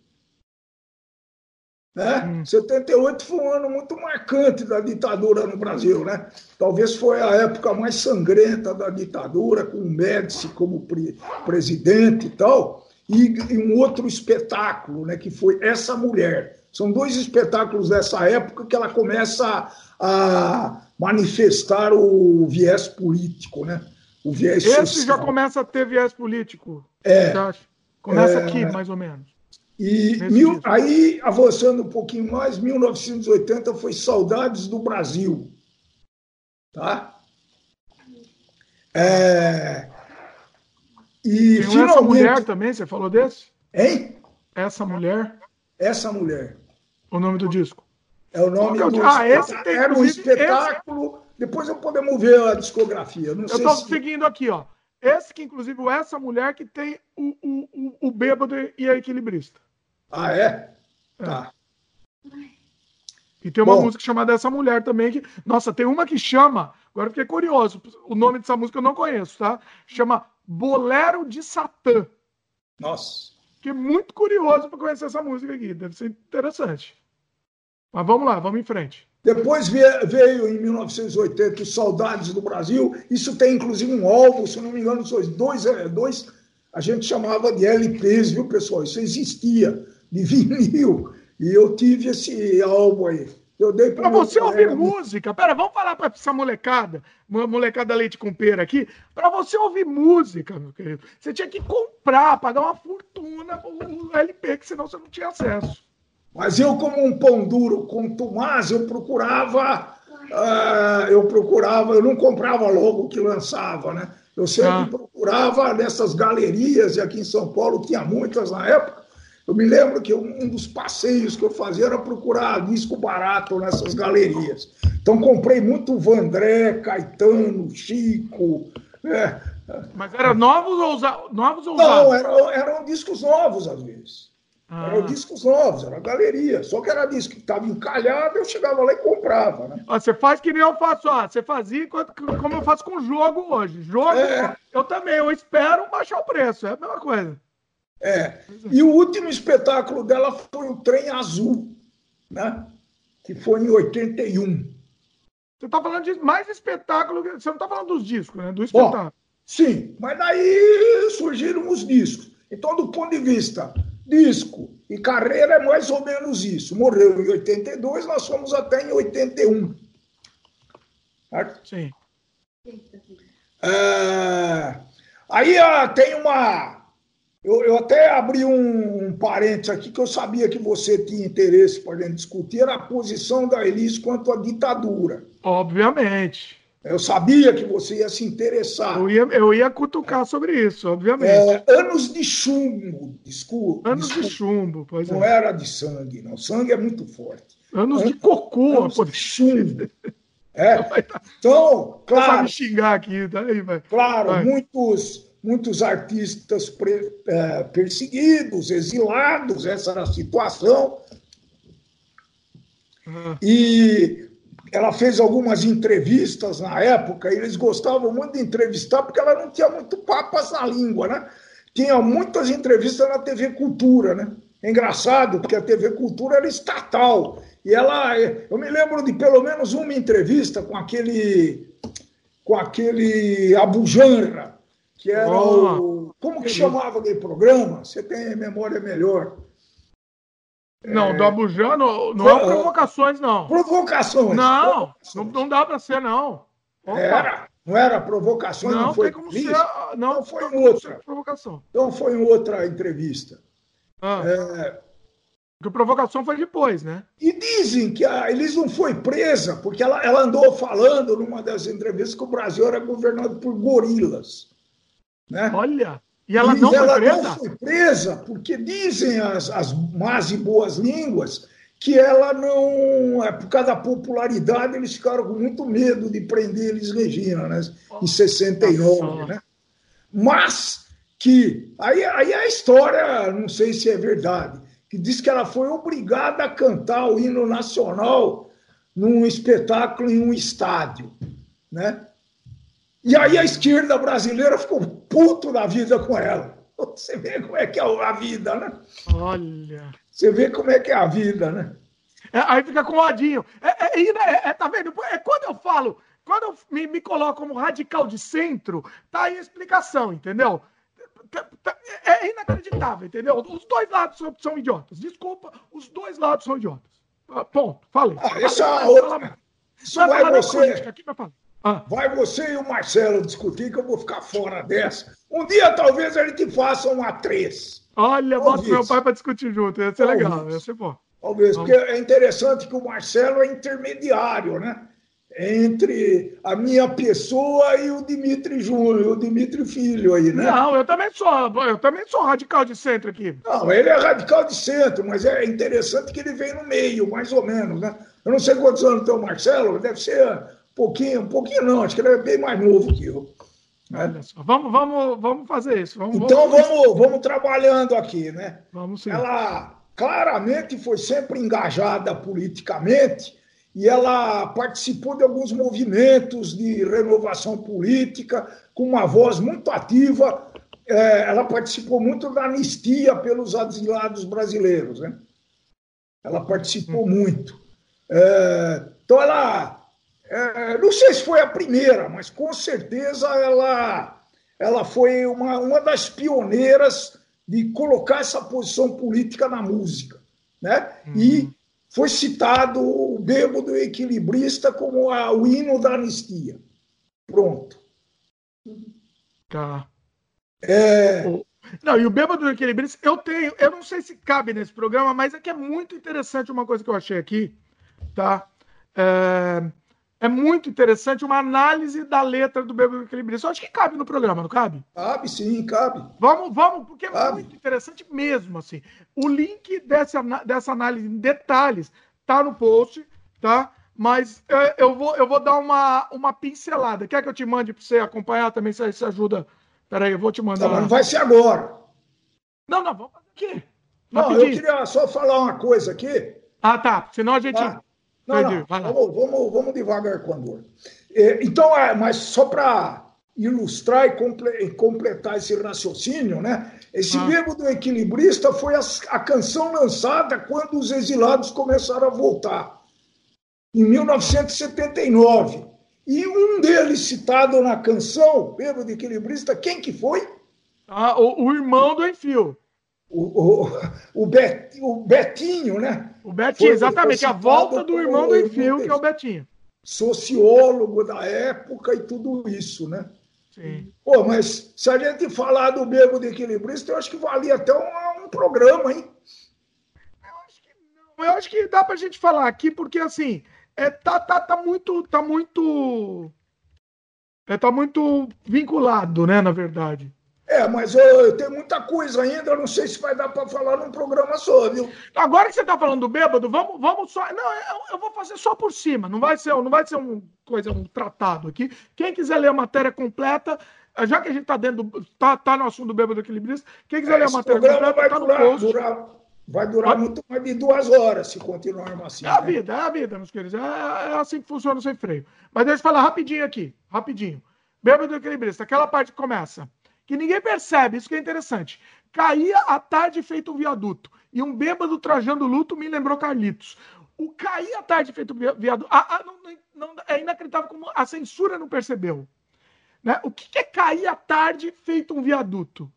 Né? Hum. 78 foi um ano muito marcante da ditadura no Brasil. Né? Talvez foi a época mais sangrenta da ditadura, com o Médici como pre presidente e tal e, e um outro espetáculo, né, que foi Essa Mulher. São dois espetáculos dessa época que ela começa a, manifestar o viés político, né? O viés
Esse social. já começa a ter viés político.
É.
Começa é, aqui, mais ou menos.
E mil, aí, avançando um pouquinho mais, 1980 foi Saudades do Brasil. Tá? É,
e Tem finalmente... essa mulher também, você falou desse?
Hein?
Essa mulher?
Essa mulher.
O nome do disco?
É o nome
é
do
Ah, esse tem,
Era um espetáculo. Esse... Depois eu podemos ver a discografia. Não
eu estou se... seguindo aqui, ó. Esse que, inclusive, essa mulher que tem o, o, o, o bêbado e a equilibrista.
Ah, é? é. Tá.
E tem uma Bom, música chamada Essa Mulher também. Que, nossa, tem uma que chama. Agora fiquei curioso. O nome dessa música eu não conheço, tá? Chama Bolero de Satã.
Nossa.
Fiquei muito curioso para conhecer essa música aqui. Deve ser interessante. Mas vamos lá, vamos em frente.
Depois veio em 1980 os Saudades do Brasil. Isso tem inclusive um álbum, se não me engano, dois, é, dois a gente chamava de LPs, viu, pessoal? Isso existia, de vinil. E eu tive esse álbum aí. Eu dei
para você ouvir música. Pera, vamos falar para essa molecada, molecada leite com pera aqui. Para você ouvir música, meu querido, você tinha que comprar, pagar uma fortuna o LP, que senão você não tinha acesso.
Mas eu, como um pão duro com Tomás, eu procurava, uh, eu procurava, eu não comprava logo o que lançava, né? Eu sempre ah. procurava nessas galerias, e aqui em São Paulo tinha muitas na época, eu me lembro que um dos passeios que eu fazia era procurar disco barato nessas galerias. Então comprei muito Vandré, Caetano, Chico. Né?
Mas eram novos ou, usa... novos ou
Não, eram, eram discos novos às vezes. Ah. Eram discos novos, era galeria. Só que era disco que estava encalhado, eu chegava lá e comprava. Né?
você faz que nem eu faço, ó, você fazia como eu faço com jogo hoje. Jogo, é. eu também, eu espero baixar o preço, é a mesma coisa.
É. E o último espetáculo dela foi o Trem Azul, né? que foi em 81.
Você está falando de mais espetáculo, você não está falando dos discos, né? Do espetáculo. Bom,
sim, mas daí surgiram os discos. Então, do ponto de vista disco e carreira, é mais ou menos isso. Morreu em 82, nós fomos até em 81.
Certo? Sim.
É... Aí ah, tem uma eu, eu até abri um, um parênteses aqui que eu sabia que você tinha interesse para gente discutir, era a posição da Elis quanto à ditadura.
Obviamente.
Eu sabia que você ia se interessar.
Eu ia, eu ia cutucar sobre isso, obviamente.
É, anos de chumbo, desculpa.
Anos desculpa. de chumbo, pois
não
é.
Não era de sangue, não. Sangue é muito forte.
Anos, anos de cocô.
Anos de chumbo. É. Então, claro.
me xingar aqui, tá aí, vai.
Claro, vai. muitos muitos artistas pre, é, perseguidos, exilados, essa era a situação. Uhum. E ela fez algumas entrevistas na época, e eles gostavam muito de entrevistar, porque ela não tinha muito papas na língua, né? tinha muitas entrevistas na TV Cultura, né? É engraçado, porque a TV Cultura era estatal. E ela, eu me lembro de pelo menos uma entrevista com aquele, com aquele Abujanra, que era oh, o. Como que chamava aquele programa? Você tem memória melhor.
Não, é... do Abujan não, não é provocações, não.
Provocações.
Não, provocações. não, dá para ser, não.
Opa. Era, não era provocações, não, não foi
como ser, não,
não foi em outra.
Provocação.
Então foi em outra entrevista.
Ah. É... Porque provocação foi depois, né?
E dizem que a Elis não foi presa, porque ela, ela andou falando numa das entrevistas que o Brasil era governado por gorilas. Né?
Olha! E ela não ela foi presa? não foi
presa, porque dizem as, as más e boas línguas que ela não. É, por causa da popularidade, eles ficaram com muito medo de prender eles Regina, né? Em 69, Nossa. né? Mas que. Aí, aí a história, não sei se é verdade, que diz que ela foi obrigada a cantar o hino nacional num espetáculo em um estádio, né? E aí a esquerda brasileira ficou puto da vida com ela. Você vê como é que é a vida, né?
Olha.
Você vê como é que é a vida, né?
É, aí fica com ladinho. É, é, é, é, tá vendo? É quando eu falo, quando eu me, me coloco como radical de centro, tá aí a explicação, entendeu? Tá, é inacreditável, entendeu? Os dois lados são, são idiotas. Desculpa, os dois lados são idiotas. Ah, ponto, falei.
Ah, essa é outra. Isso vai, vai você. Aqui vai falar. Ah. Vai você e o Marcelo discutir que eu vou ficar fora dessa. Um dia talvez a gente faça uma três.
Olha, bota meu pai para discutir junto. Ia ser Talvez. legal, ia ser bom.
Talvez, porque é interessante que o Marcelo é intermediário, né? Entre a minha pessoa e o Dimitri Júnior, o Dimitri Filho aí, né?
Não, eu também sou, eu também sou radical de centro aqui.
Não, ele é radical de centro, mas é interessante que ele vem no meio, mais ou menos, né? Eu não sei quantos anos tem o Marcelo, deve ser pouquinho, um pouquinho não, acho que ele é bem mais novo que eu.
Né? Vamos, vamos, vamos fazer isso. Vamos,
então vamos, vamos, vamos trabalhando aqui, né?
Vamos sim.
Ela claramente foi sempre engajada politicamente e ela participou de alguns movimentos de renovação política com uma voz muito ativa. É, ela participou muito da anistia pelos asilados brasileiros, né? Ela participou hum. muito. É, então ela é, não sei se foi a primeira, mas com certeza ela, ela foi uma, uma das pioneiras de colocar essa posição política na música. Né? Uhum. E foi citado o Bêbado Equilibrista como a, o hino da anistia. Pronto.
Tá.
É...
Não, e o Bêbado Equilibrista, eu tenho, eu não sei se cabe nesse programa, mas é que é muito interessante uma coisa que eu achei aqui, tá? É é muito interessante uma análise da letra do Bêbado Equilibrista. Eu acho que cabe no programa, não cabe?
Cabe, sim, cabe.
Vamos, vamos, porque é cabe. é muito interessante mesmo, assim. O link dessa, dessa análise em detalhes tá no post, tá? Mas é, eu vou, eu vou dar uma, uma pincelada. Quer que eu te mande para você acompanhar também, se, se ajuda? Peraí, eu vou te mandar.
Não, não vai ser agora.
Não, não, vamos fazer aqui.
Não, eu queria só falar uma coisa aqui.
Ah, tá. Senão a gente... Ah.
Não, não. Vamos, vamos, vamos devagar com a dor. É, então, é, mas só para ilustrar e completar esse raciocínio, né? Esse ah. do equilibrista foi a, a, canção lançada quando os exilados começaram a voltar, em 1979. E um deles citado na canção, Bêbado Equilibrista, quem que foi?
Ah, o, o irmão do Enfio.
O, o, o, Bet, o Betinho, né?
O Betinho, foi, exatamente, foi a volta do irmão do Enfio, que é o Betinho.
Sociólogo da época e tudo isso, né?
Sim.
Pô, mas se a gente falar do Bebo de Equilibrista, eu acho que valia até um, um programa, hein?
Eu acho que não. Eu acho que dá pra gente falar aqui, porque assim, é, tá, tá, tá muito. Tá muito. É, tá muito vinculado, né, na verdade.
É, mas eu, eu, tenho muita coisa ainda, eu não sei se vai dar para falar num programa só, viu?
Agora que você está falando do bêbado, vamos, vamos só. Não, eu, eu, vou fazer só por cima, não vai ser, não vai ser um coisa, um tratado aqui. Quem quiser ler a matéria completa, já que a gente está dentro do, tá, tá no assunto do bêbado equilibrista, quem quiser é, ler a matéria completa,
vai tá durar, no post. Durar, vai durar muito mais de duas horas se continuarmos assim.
É a né? vida, é a vida, meus queridos. É, é assim que funciona sem freio. Mas deixa eu falar rapidinho aqui, rapidinho. Bêbado equilibrista, aquela parte que começa. Que ninguém percebe, isso que é interessante. Caía à tarde feito um viaduto. E um bêbado trajando luto me lembrou Carlitos. O cair à tarde feito viaduto. Ah, não, não, é inacreditável como a censura não percebeu. Né? O que é cair à tarde feito um viaduto?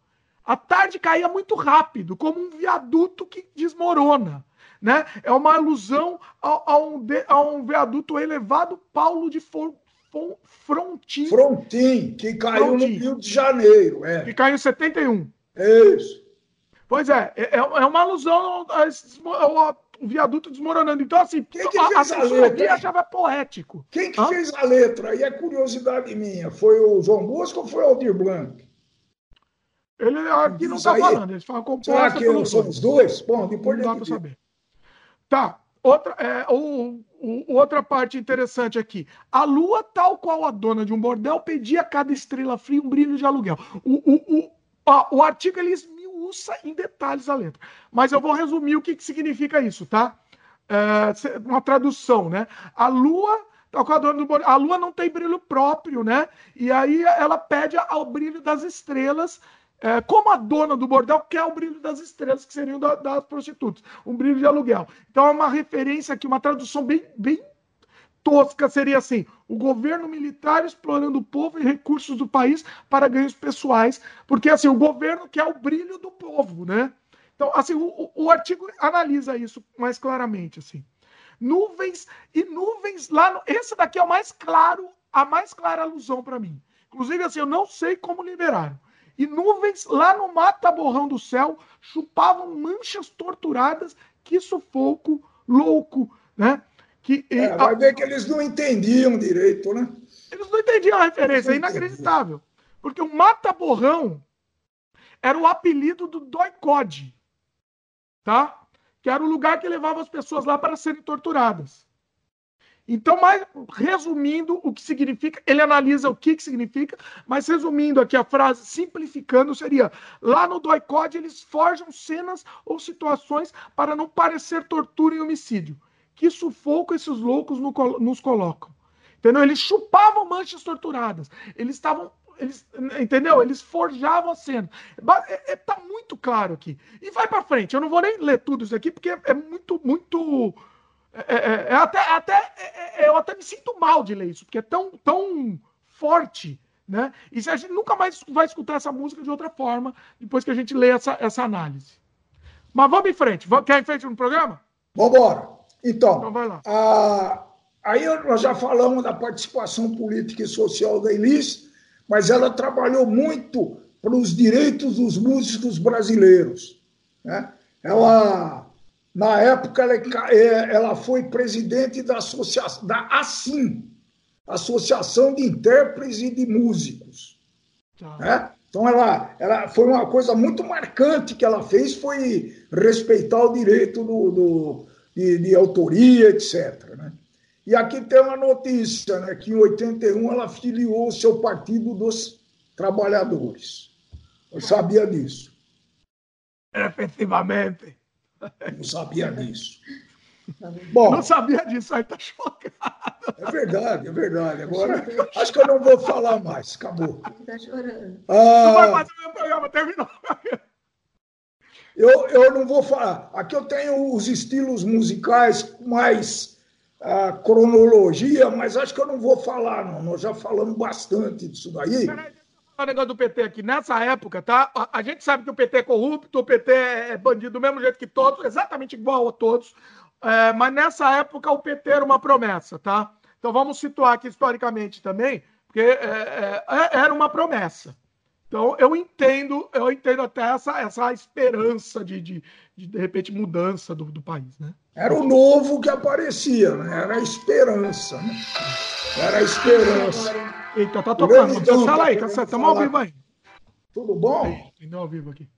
A tarde caía muito rápido, como um viaduto que desmorona. Né? É uma alusão a, a, um, a um viaduto elevado Paulo de Frontin.
Frontin, que caiu Frontin. no Rio de Janeiro. É.
Que caiu em 71.
Isso.
Pois é, é, é uma alusão ao, viaduto desmoronando. Então, assim,
Quem que a, fez a, a letra?
achava poético.
Quem que Hã? fez a letra? E é curiosidade minha. Foi o João Bosco ou foi o Aldir Blanc?
Ele aqui não está falando, ele fala
composta Será que são os dois? Bom, depois
não dá para saber. Tá. Outra, é, o, o, outra parte interessante aqui. A lua, tal qual a dona de um bordel, pedia a cada estrela fria um brilho de aluguel. O, o, o, a, o artigo ele esmiuça em detalhes a letra. Mas eu vou resumir o que, que significa isso, tá? É, uma tradução, né? A lua tal qual a dona do bordel. A lua não tem brilho próprio, né? E aí ela pede ao brilho das estrelas é, como a dona do bordel quer o brilho das estrelas, que seriam da, das prostitutas, um brilho de aluguel. Então é uma referência aqui, uma tradução bem, bem tosca seria assim: o governo militar explorando o povo e recursos do país para ganhos pessoais, porque assim o governo quer o brilho do povo, né? Então, assim, o, o artigo analisa isso mais claramente, assim. Nuvens e nuvens lá no, esse daqui é o mais claro, a mais clara alusão para mim. Inclusive, assim, eu não sei como liberaram e nuvens lá no mata-borrão do céu chupavam manchas torturadas. Que sufoco louco, né?
Que, é, vai ver que eles não entendiam direito, né?
Eles não entendiam a referência, é inacreditável. Porque o mata-borrão era o apelido do Doicode, tá? Que era o lugar que levava as pessoas lá para serem torturadas. Então, mas, resumindo o que significa, ele analisa o que, que significa, mas resumindo aqui a frase, simplificando, seria: lá no Doicode eles forjam cenas ou situações para não parecer tortura e homicídio. Que sufoco esses loucos no, nos colocam. Entendeu? Eles chupavam manchas torturadas. Eles estavam eles, entendeu? Eles forjavam a cena. É, é, tá muito claro aqui. E vai para frente. Eu não vou nem ler tudo isso aqui, porque é muito, muito é, é, é, até, até, é, é, eu até me sinto mal de ler isso, porque é tão, tão forte, né? E a gente nunca mais vai escutar essa música de outra forma depois que a gente lê essa, essa análise. Mas vamos em frente. Quer ir em frente no programa?
Vamos embora. Então, então vai lá. A, aí nós já falamos da participação política e social da Elis, mas ela trabalhou muito para os direitos dos músicos brasileiros. Né? Ela na época, ela, é, ela foi presidente da associação, da ASSIM, Associação de Intérpretes e de Músicos. Tá. Né? Então, ela, ela foi uma coisa muito marcante que ela fez, foi respeitar o direito do, do de, de, autoria, etc. Né? E aqui tem uma notícia, né, que em 81 ela filiou o seu Partido dos Trabalhadores. Eu sabia disso.
Efetivamente.
Não sabia disso.
Bom, não sabia disso, aí tá chocado.
É verdade, é verdade. Agora, acho que eu não vou falar mais. Acabou.
Está chorando. Ah, não vai fazer meu programa, terminou.
Eu, eu não vou falar. Aqui eu tenho os estilos musicais mais a cronologia, mas acho que eu não vou falar, não. Nós já falamos bastante disso daí. Peraí,
o negócio do PT aqui. Nessa época, tá? A, a, gente sabe que o PT é corrupto, o PT é bandido do mesmo jeito que todos, exatamente igual a todos. É, mas nessa época o PT era uma promessa, tá? Então vamos situar aqui historicamente também, porque é, é, é era uma promessa. Então eu entendo, eu entendo até essa, essa esperança de, de, de, de repente, mudança do, do país, né?
Era o novo que aparecia, né? Era a esperança, né? Era a esperança.
Eita, tá tocando. Cancela aí, cancela. Estamos ao vivo aí.
Tudo bom?
Ainda ao vivo aqui.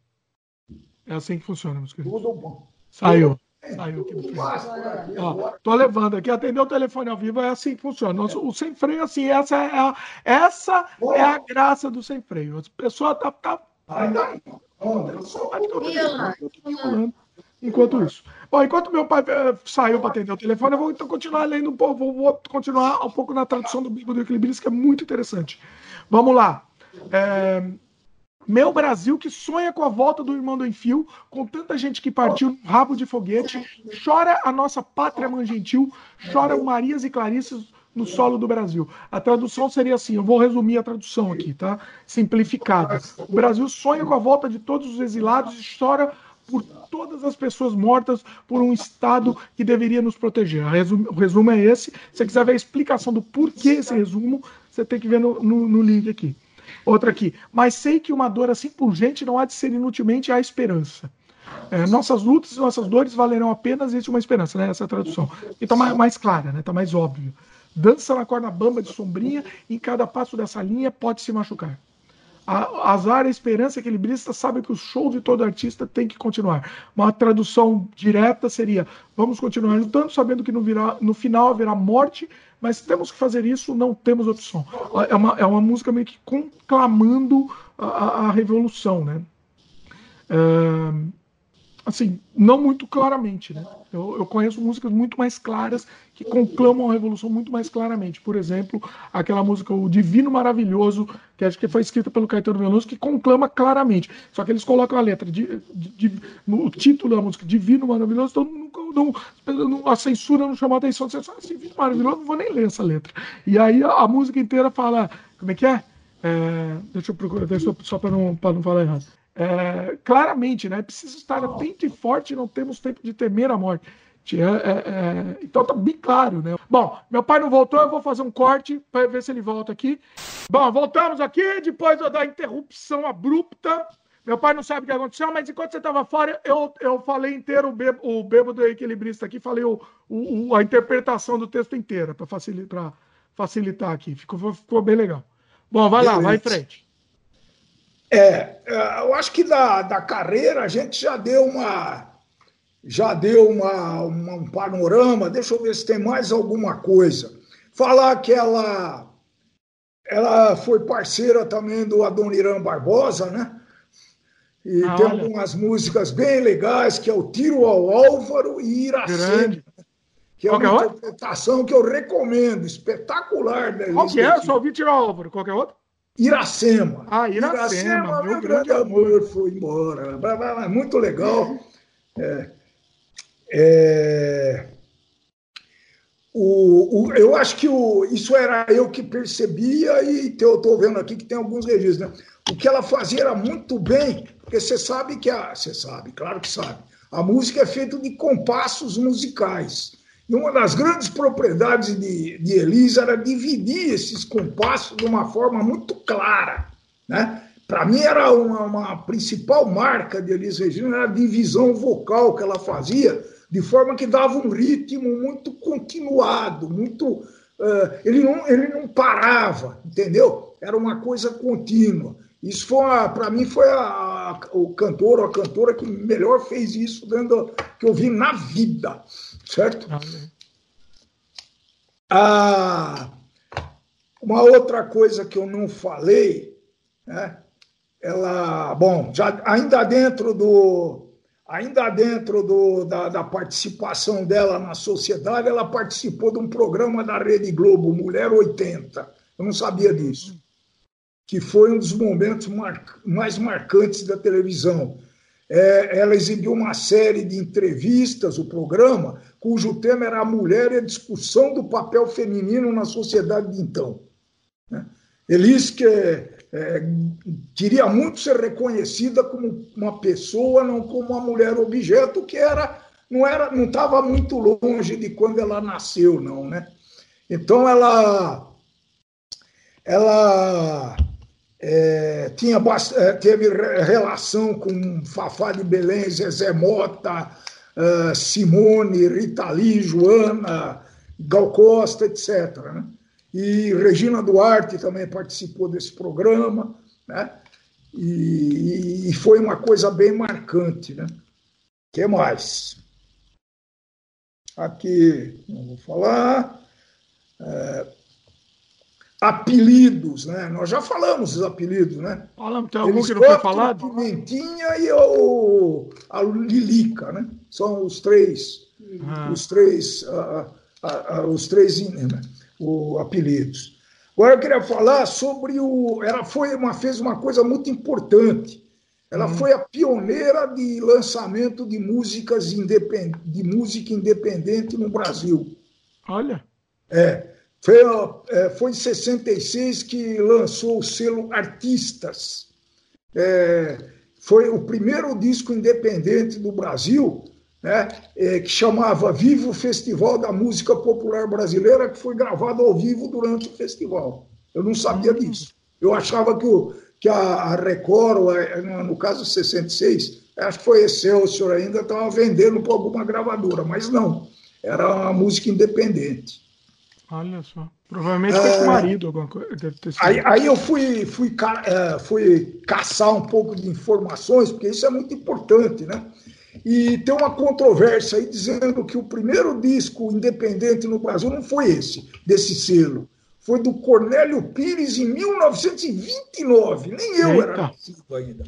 É assim que funciona, meus queridos.
Tudo bom.
Saiu. Saiu aqui do. Ó, tô levando aqui, atendeu o telefone ao vivo, é assim que funciona. O sem freio, assim, essa é a, essa é a graça do sem freio. A pessoa tá. tá... Ainda não. Eu sou enquanto isso. Bom, enquanto meu pai uh, saiu para atender o telefone, eu vou então continuar lendo um pouco, vou, vou continuar um pouco na tradução do Bíblia do Equilibrista, que é muito interessante. Vamos lá. É, Meu Brasil que sonha com a volta do irmão do Enfio, com tanta gente que partiu no rabo de foguete, chora a nossa pátria mãe gentil, choram Marias e Clarices no solo do Brasil. A tradução seria assim, eu vou resumir a tradução aqui, tá? Simplificada. O Brasil sonha com a volta de todos os exilados e chora por todas as pessoas mortas por um Estado que deveria nos proteger. O resumo é esse. Se você quiser ver a explicação do porquê esse resumo, você tem que ver no, no, no link aqui. Outra aqui. Mas sei que uma dor assim pungente não há de ser inutilmente a esperança. É, nossas lutas e nossas dores valerão apenas existe uma esperança, né? Essa é a tradução. E tá mais, mais clara, né? Tá mais óbvio. Dança na corda bamba de sombrinha, em cada passo dessa linha pode se machucar. A, azar, a esperança equilibrista sabe que o show de todo artista tem que continuar. Uma tradução direta seria: vamos continuar lutando, sabendo que no, virá, no final haverá morte, mas temos que fazer isso, não temos opção. É uma, é uma música meio que conclamando a, a, revolução, né? É, assim, não muito claramente, né? Eu, eu, conheço músicas muito mais claras que conclamam a revolução muito mais claramente. Por exemplo, aquela música O Divino Maravilhoso, que acho que foi escrita pelo Caetano Veloso, que conclama claramente. Só que eles colocam a letra, de, de, de no título da música, Divino Maravilhoso, então não, não, a censura não chamou a atenção. Você fala, assim, Divino Maravilhoso, não vou nem ler essa letra. E aí a, a música inteira fala, como é que é? é deixa eu procurar, eu, só para não, não falar errado é, claramente, né? Precisa estar atento e forte, não temos tempo de temer a morte. É, é, então tá bem claro, né? Bom, meu pai não voltou, eu vou fazer um corte para ver se ele volta aqui. Bom, voltamos aqui depois da interrupção abrupta. Meu pai não sabe o que aconteceu, mas enquanto você estava fora, eu, eu falei inteiro o, bebo, o bêbado equilibrista aqui, falei o, o, a interpretação do texto inteira para facilitar, facilitar aqui. Ficou, ficou bem legal. Bom, vai lá, vai em frente.
É, é, eu acho que da, da carreira a gente já deu uma já deu uma, uma, um panorama. Deixa eu ver se tem mais alguma coisa. Falar que ela ela foi parceira também do Adoniran Barbosa, né? E ah, tem olha. algumas músicas bem legais, que é o Tiro ao Álvaro e Iracema. Que é uma é interpretação que eu recomendo, espetacular.
Qual que é? Eu só ouvi Tiro ao Álvaro. Qual que é outro?
Iracema.
Ah, Iracema, Iracema
meu grande amor foi embora. Muito legal. É, é, o, o, eu acho que o, isso era eu que percebia e eu estou vendo aqui que tem alguns registros. Né? O que ela fazia era muito bem, porque você sabe que a. Você sabe, claro que sabe. A música é feita de compassos musicais. E uma das grandes propriedades de, de era dividir esses compassos de uma forma muito clara. Né? Para mim, era uma, uma, principal marca de Elisa Regina era a divisão vocal que ela fazia, de forma que dava um ritmo muito continuado, muito. Uh, ele, não, ele não parava, entendeu? Era uma coisa contínua. Isso foi, para mim, foi a, a, o cantor ou a cantora que melhor fez isso dentro que eu vi na vida certo? Ah, uma outra coisa que eu não falei, né? Ela, bom, já ainda dentro do ainda dentro do, da, da, participação dela na sociedade, ela participou de um programa da Rede Globo, Mulher 80. Eu não sabia disso. Que foi um dos momentos mar, mais marcantes da televisão. É, ela exibiu uma série de entrevistas, o programa, cujo tema era a mulher e a discussão do papel feminino na sociedade de então. Né? Elis que é, queria muito ser reconhecida como uma pessoa, não como uma mulher objeto, que era não era não estava muito longe de quando ela nasceu, não, né? Então ela ela é, tinha é, teve relação com Fafá de Belém, Zezé Mota, uh, Simone, Rita Lee, Joana, Gal Costa, etc. Né? E Regina Duarte também participou desse programa, né? E, e foi uma coisa bem marcante, né? que mais? Aqui, não vou falar. É, apelidos, né? Nós já falamos dos apelidos, né?
Falamos, tem algum Eles que não foi falado?
A Pimentinha e o, a Lilica, né? São os três, ah. os três, os três né? o, apelidos. Agora eu queria falar sobre o. Ela foi uma, fez uma coisa muito importante. Ela hum. foi a pioneira de lançamento de músicas independ... de música independente no Brasil.
Olha.
É. Foi, é, foi em 66 que lançou o selo Artistas. É, foi o primeiro disco independente do Brasil, né, é, que chamava Vivo Festival da Música Popular Brasileira, que foi gravado ao vivo durante o festival. Eu não sabia disso. Eu achava que, o, que a Record, no caso 66, acho que foi Excelsior ainda, estava vendendo para alguma gravadora, mas não, era uma música independente.
Olha só. Provavelmente foi com o é. marido, alguma coisa. Deve ter sido.
Aí, aí eu fui, fui, é, fui caçar um pouco de informações, porque isso é muito importante, né? E tem uma controvérsia aí dizendo que o primeiro disco independente no Brasil não foi esse, desse selo. Foi do Cornélio Pires em 1929. Nem eu Eita. era nascido ainda.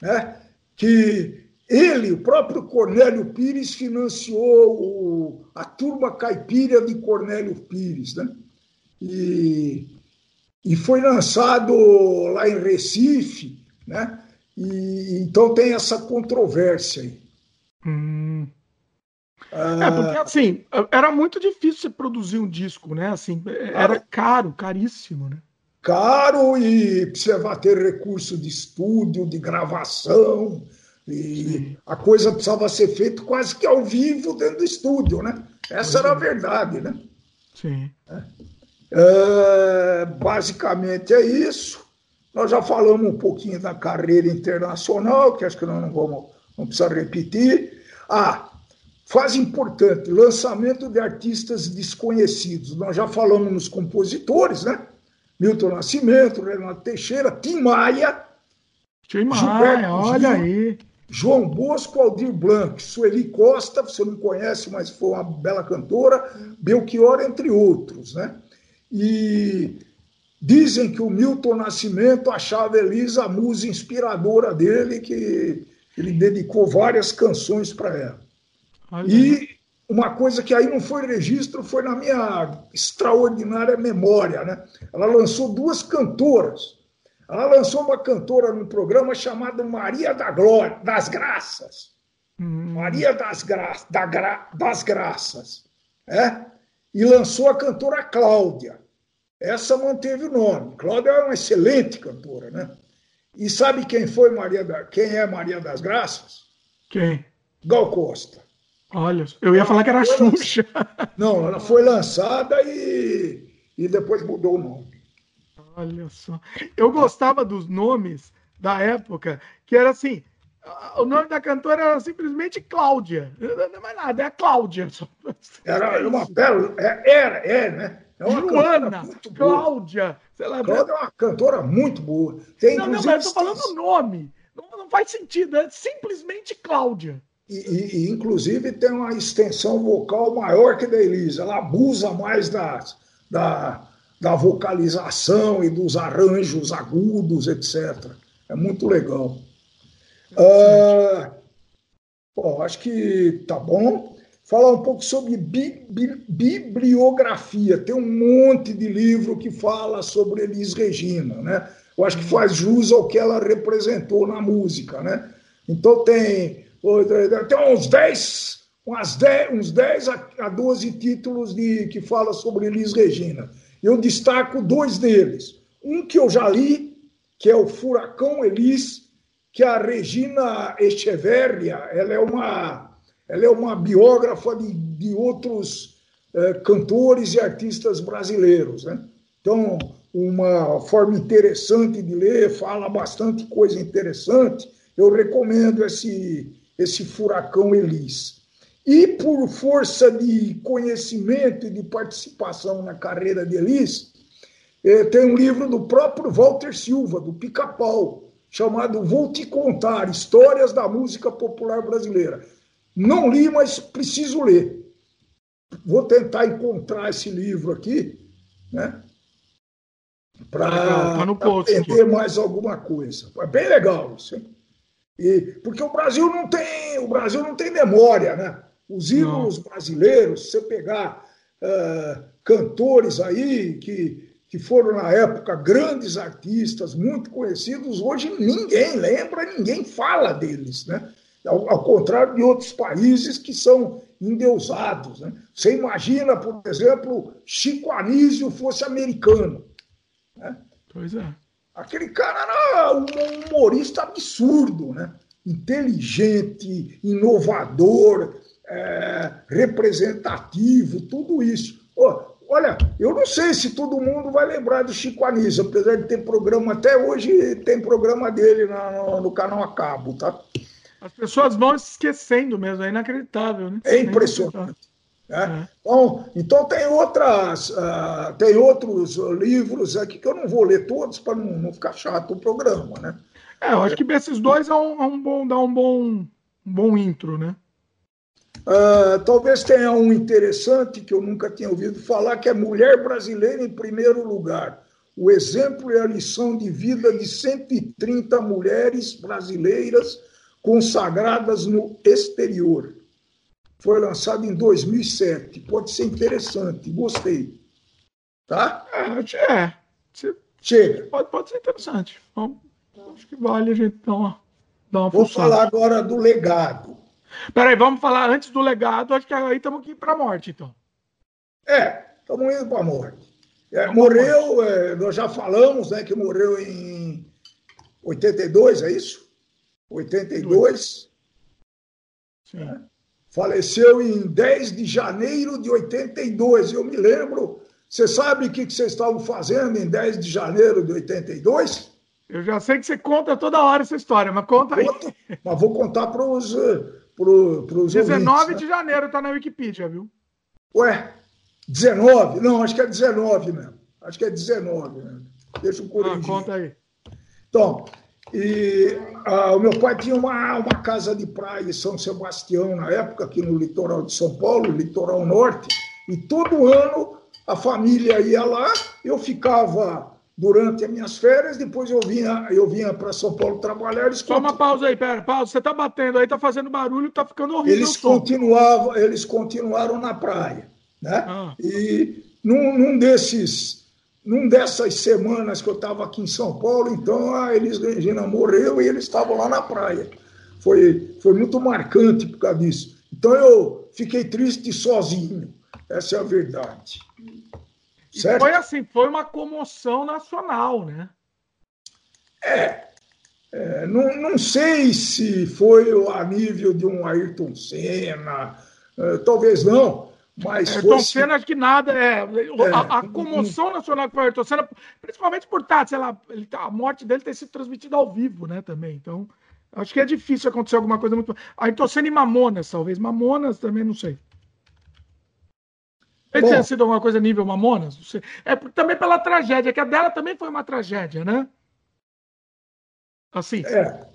Né? Que ele, o próprio Cornélio Pires, financiou o, a turma caipira de Cornélio Pires, né? E, e foi lançado lá em Recife, né? E, então tem essa controvérsia aí.
Hum. Ah, é, porque assim, era muito difícil você produzir um disco, né? Assim, era caro, caríssimo, né?
Caro e precisava ter recurso de estúdio, de gravação, e a coisa precisava ser feita quase que ao vivo dentro do estúdio, né? Essa era a verdade, né?
Sim.
É. É, basicamente é isso. Nós já falamos um pouquinho da carreira internacional, que acho que nós não vamos, não precisa repetir. Ah, fase importante, lançamento de artistas desconhecidos. Nós já falamos nos compositores, né? Milton Nascimento, Renato Teixeira, Tim Maia.
Tim Maia, olha aí.
João Bosco, Aldir Blanc, Sueli Costa, você não conhece, mas foi uma bela cantora, Belchior, entre outros, né? E dizem que o Milton Nascimento achava Elisa a musa inspiradora dele, que ele dedicou várias canções para ela. E uma coisa que aí não foi registro foi na minha extraordinária memória, né? Ela lançou duas cantoras ela lançou uma cantora num programa chamado Maria da Glória, das Graças. Hum. Maria das, Gra da Gra das Graças. É? E lançou a cantora Cláudia. Essa manteve o nome. Cláudia é uma excelente cantora, né? E sabe quem foi Maria da... quem é Maria das Graças?
Quem?
Gal Costa.
Olha, eu ia ela falar que era Xuxa.
Não, ela foi lançada e, e depois mudou o nome.
Olha só. Eu gostava dos nomes da época, que era assim. O nome da cantora era simplesmente Cláudia. Não é mais nada, é a Cláudia.
Era uma bela. É, era, é, né? É
Joana, Cláudia.
Sei lá, Cláudia é uma cantora muito boa. Tem,
não, não, mas eu tô falando o nome. Não, não faz sentido, é simplesmente Cláudia.
E, e, e, inclusive tem uma extensão vocal maior que da Elisa. Ela abusa mais das, da, da vocalização e dos arranjos agudos, etc. É muito legal. Ah, bom, acho que tá bom. Falar um pouco sobre bi, bi, bibliografia. Tem um monte de livro que fala sobre Elis Regina, né? Eu acho que faz jus ao que ela representou na música, né? Então tem, tem uns 10, umas 10, uns 10 a 12 títulos de, que fala sobre Elis Regina. Eu destaco dois deles. Um que eu já li, que é o Furacão Elis, que a Regina Echeverria, ela é uma, ela é uma biógrafa de, de outros eh, cantores e artistas brasileiros. Né? Então, uma forma interessante de ler, fala bastante coisa interessante. Eu recomendo esse, esse Furacão Elis. E por força de conhecimento e de participação na carreira de Elis, eh, tem um livro do próprio Walter Silva, do Pica-Pau, chamado Vou Te Contar, Histórias da Música Popular Brasileira. Não li, mas preciso ler. Vou tentar encontrar esse livro aqui, né? Para tá aprender mais alguma coisa. É bem legal isso. E, porque o Brasil não tem, o Brasil não tem memória, né? Os ídolos brasileiros, se você pegar uh, cantores aí que, que foram na época grandes artistas, muito conhecidos, hoje ninguém lembra, ninguém fala deles, né? Ao, ao contrário de outros países que são endeusados. Né? Você imagina, por exemplo, Chico Anísio fosse americano. Né?
Pois é.
Aquele cara era um humorista absurdo, né? inteligente, inovador, é, representativo, tudo isso. Oh, olha, eu não sei se todo mundo vai lembrar do Chico Anísio, apesar de ter programa, até hoje tem programa dele no, no canal a cabo, tá?
As pessoas vão esquecendo mesmo, é inacreditável, né?
É impressionante. Né? É. Então, então tem outras, uh, tem outros livros aqui que eu não vou ler todos para não, não, ficar chato o programa, né?
É, eu acho que esses dois é um, é um bom, dá um bom, um bom intro, né?
Uh, talvez tenha um interessante que eu nunca tinha ouvido falar, que é Mulher Brasileira em Primeiro Lugar. O exemplo e a lição de vida de 130 mulheres brasileiras consagradas no exterior. Foi lançado em 2007. Pode ser interessante. Gostei. Tá?
É. é Chega. Pode, pode ser interessante. Então, acho que vale a gente dar uma, dar uma
Vou falar agora do legado.
Peraí, vamos falar antes do legado. Acho que aí estamos aqui para a morte, então.
É, estamos indo para a morte. É, morreu, é, nós já falamos né, que morreu em 82, é isso? 82. Sim. Né? Faleceu em 10 de janeiro de 82. Eu me lembro. Você sabe o que vocês estavam fazendo em 10 de janeiro de 82?
Eu já sei que você conta toda hora essa história, mas conta aí. Conto,
mas vou contar para os pro, pros
19 ouvintes, de né? janeiro está na Wikipedia, viu?
Ué, 19? Não, acho que é 19 mesmo. Acho que é 19 mesmo. Deixa eu corrigir. Ah,
conta aí.
Então, e ah, o meu pai tinha uma, uma casa de praia em São Sebastião, na época, aqui no litoral de São Paulo, litoral norte, e todo ano a família ia lá, eu ficava durante as minhas férias, depois eu vinha, eu vinha para São Paulo trabalhar.
Só uma pausa aí, pera, pausa. Você está batendo aí, está fazendo barulho, está ficando horrível.
Eles continuavam, eles continuaram na praia, né? Ah. E num, num desses num dessas semanas que eu estava aqui em São Paulo, então a Elis Regina morreu e eles estavam lá na praia. Foi, foi muito marcante por causa disso. Então eu fiquei triste sozinho. Essa é a verdade.
Certo? foi assim, foi uma comoção nacional, né?
É. é não, não sei se foi a nível de um Ayrton Senna, é, talvez não, mas
Ayrton fosse... Senna, acho que nada. É, é a, a, comoção nacional que foi Ayrton Senna, principalmente por tá, sei lá, ele, tá, a morte dele ter sido transmitida ao vivo, né? Também. Então, acho que é difícil acontecer alguma coisa muito. Ayrton Senna e Mamonas, talvez. Mamonas também, não sei. Talvez tenha sido alguma coisa nível Mamonas, não sei. É também pela tragédia, que a dela também foi uma tragédia, né? Assim.
É.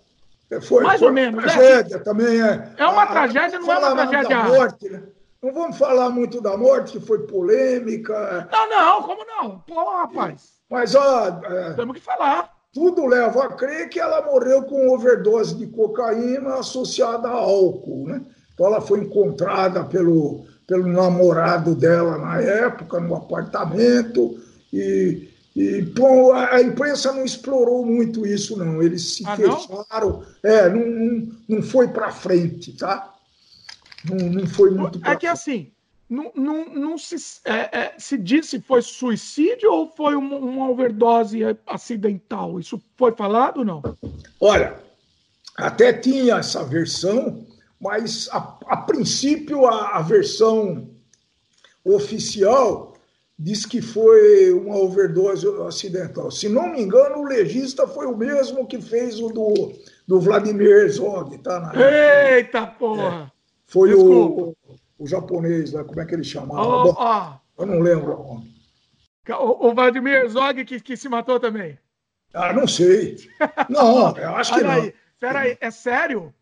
é foi, Mais foi ou menos. Né? Tragédia né? também é.
É uma a, tragédia, não é uma tragédia. Morte, né?
Não vamos falar muito da morte, que foi polêmica.
Não, não, como não? Pô, rapaz.
Mas, ó. É,
Temos que falar.
Tudo leva a crer que ela morreu com overdose de cocaína associada a álcool, né? Então ela foi encontrada pelo, pelo namorado dela na época, no apartamento, e, e bom, a, imprensa não explorou muito isso, não. Eles se ah, fecharam. Não? É, não, não, não foi para frente, tá? Não, não foi muito.
É que assim, não, não, não se, é, é, se disse se foi suicídio ou foi uma, uma, overdose acidental? Isso foi falado ou não?
Olha, até tinha essa versão, mas a, a princípio a, a, versão oficial diz que foi uma overdose acidental. Se não me engano, o legista foi o mesmo que fez o do, do Vladimir Herzog, tá?
Eita porra!
É. Foi o, o, japonês, né? como é que ele chamava? Oh, Bom, oh. Eu não lembro o nome.
O, o Vladimir Zog que, que se matou também.
Ah, não sei. Não, eu acho que Olha não. Aí,
peraí, é sério?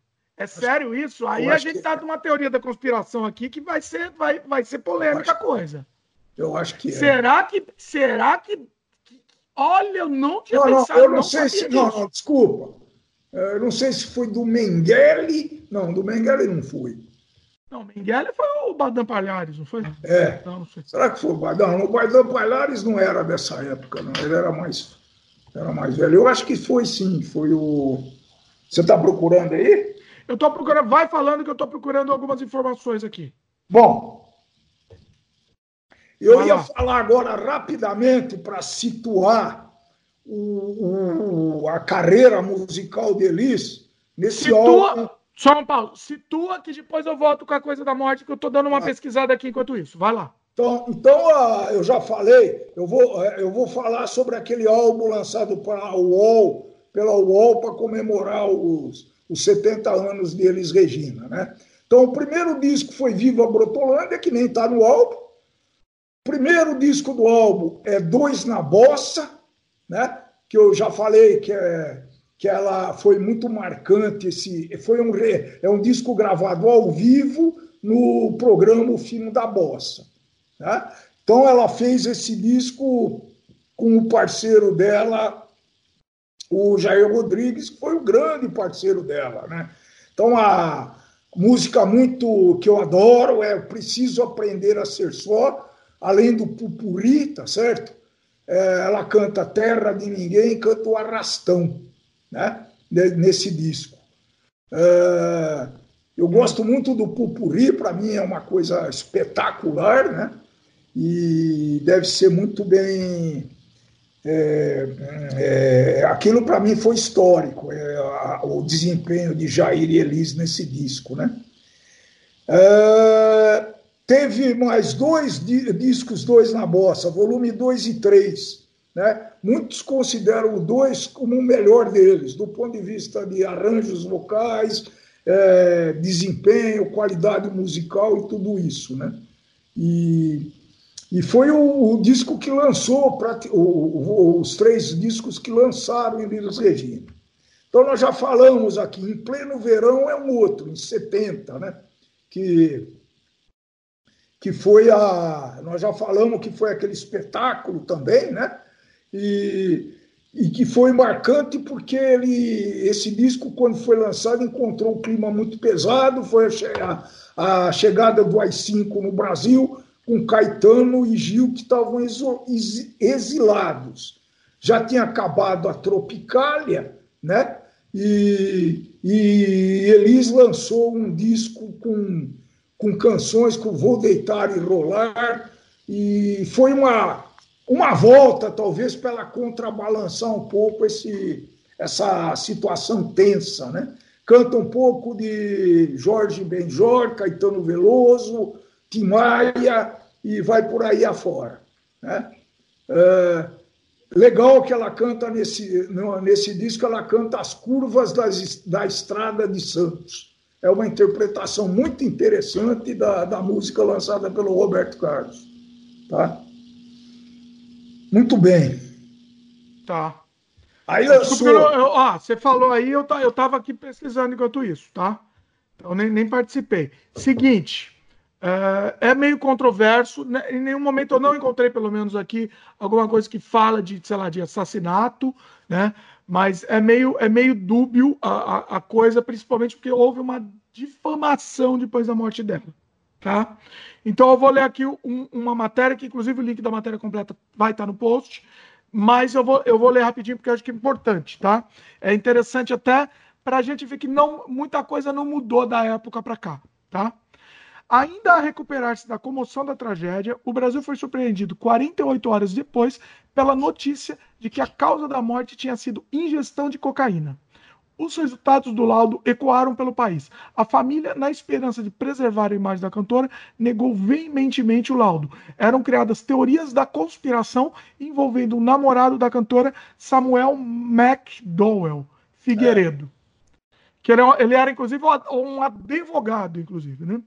É sério isso? Aí a gente está que... numa teoria da conspiração aqui que vai ser, vai, vai ser polêmica a coisa.
Eu acho que é.
Será que. Será que. Olha, eu não tinha
não,
pensado.
Não, eu não, não sei se. Não, não, desculpa. Eu não sei se foi do Mengele. Não, do Mengele não foi.
Não, Mengele foi o Badan Palhares, não foi?
É. Não, não Será que foi o Badan? O Badan Palhares não era dessa época, não. Ele era mais, era mais velho. Eu acho que foi sim, foi o. Você está procurando aí?
Eu estou procurando, vai falando que eu estou procurando algumas informações aqui.
Bom, eu ia falar agora rapidamente para situar o, o, a carreira musical de Elis nesse
Situa, álbum. São Paulo, situa que depois eu volto com a coisa da morte, que eu estou dando uma ah. pesquisada aqui enquanto isso. Vai lá.
Então, então uh, eu já falei, eu vou, eu vou falar sobre aquele álbum lançado para o UOL, pela UOL para comemorar os, os 70 anos de Elis Regina. Né? Então, o primeiro disco foi Viva Brotolândia, que nem está no álbum. O primeiro disco do álbum é Dois na Bossa, né? que eu já falei que, é, que ela foi muito marcante. Esse, foi um, é um disco gravado ao vivo no programa O Fino da Bossa. Né? Então, ela fez esse disco com o parceiro dela, o Jair Rodrigues, que foi o grande parceiro dela. Né? Então, a música muito que eu adoro é Preciso Aprender a Ser Só, além do Pupuri, tá certo? É, ela canta Terra de Ninguém, canta o Arrastão, né? nesse disco. É, eu gosto muito do Pupuri, para mim é uma coisa espetacular, né? E deve ser muito bem é, é, aquilo para mim foi histórico, é, a, o desempenho de Jair e Elis nesse disco. Né? É, teve mais dois discos, dois na bossa, volume 2 e 3. Né? Muitos consideram o 2 como o melhor deles, do ponto de vista de arranjos vocais, é, desempenho, qualidade musical e tudo isso. Né? E e foi o, o disco que lançou, o, os três discos que lançaram em Elis Regina. Então, nós já falamos aqui, em pleno verão é um outro, em 70, né? Que, que foi a. Nós já falamos que foi aquele espetáculo também, né? E, e que foi marcante porque ele, esse disco, quando foi lançado, encontrou um clima muito pesado, foi a, a chegada do AI-5 no Brasil, com Caetano e Gil, que estavam exilados. Já tinha acabado a Tropicália, né? E, e Elis lançou um disco com, com canções com Vou Deitar e Rolar, e foi uma, uma volta, talvez, para ela contrabalançar um pouco esse, essa situação tensa, né? Canta um pouco de Jorge Benjor, Caetano Veloso, Tim e vai por aí afora. Né? É, legal que ela canta nesse, nesse disco, ela canta as curvas das, da estrada de Santos. É uma interpretação muito interessante da, da música lançada pelo Roberto Carlos. Tá? Muito bem.
Tá.
Aí sou... eu,
eu, ó, você falou aí, eu, eu tava aqui pesquisando enquanto isso, tá? Então nem, nem participei. Seguinte, é, é meio controverso. Né? Em nenhum momento eu não encontrei, pelo menos aqui, alguma coisa que fala de, sei lá, de assassinato, né? Mas é meio, é meio dúbio a, a, a coisa, principalmente porque houve uma difamação depois da morte dela, tá? Então eu vou ler aqui um, uma matéria, que inclusive o link da matéria completa vai estar no post, mas eu vou, eu vou ler rapidinho porque eu acho que é importante, tá? É interessante até para a gente ver que não muita coisa não mudou da época para cá, tá? Ainda a recuperar-se da comoção da tragédia, o Brasil foi surpreendido 48 horas depois pela notícia de que a causa da morte tinha sido ingestão de cocaína. Os resultados do laudo ecoaram pelo país. A família, na esperança de preservar a imagem da cantora, negou veementemente o laudo. Eram criadas teorias da conspiração envolvendo o namorado da cantora, Samuel McDowell Figueiredo. É. Que ele era, inclusive, um advogado, inclusive, né?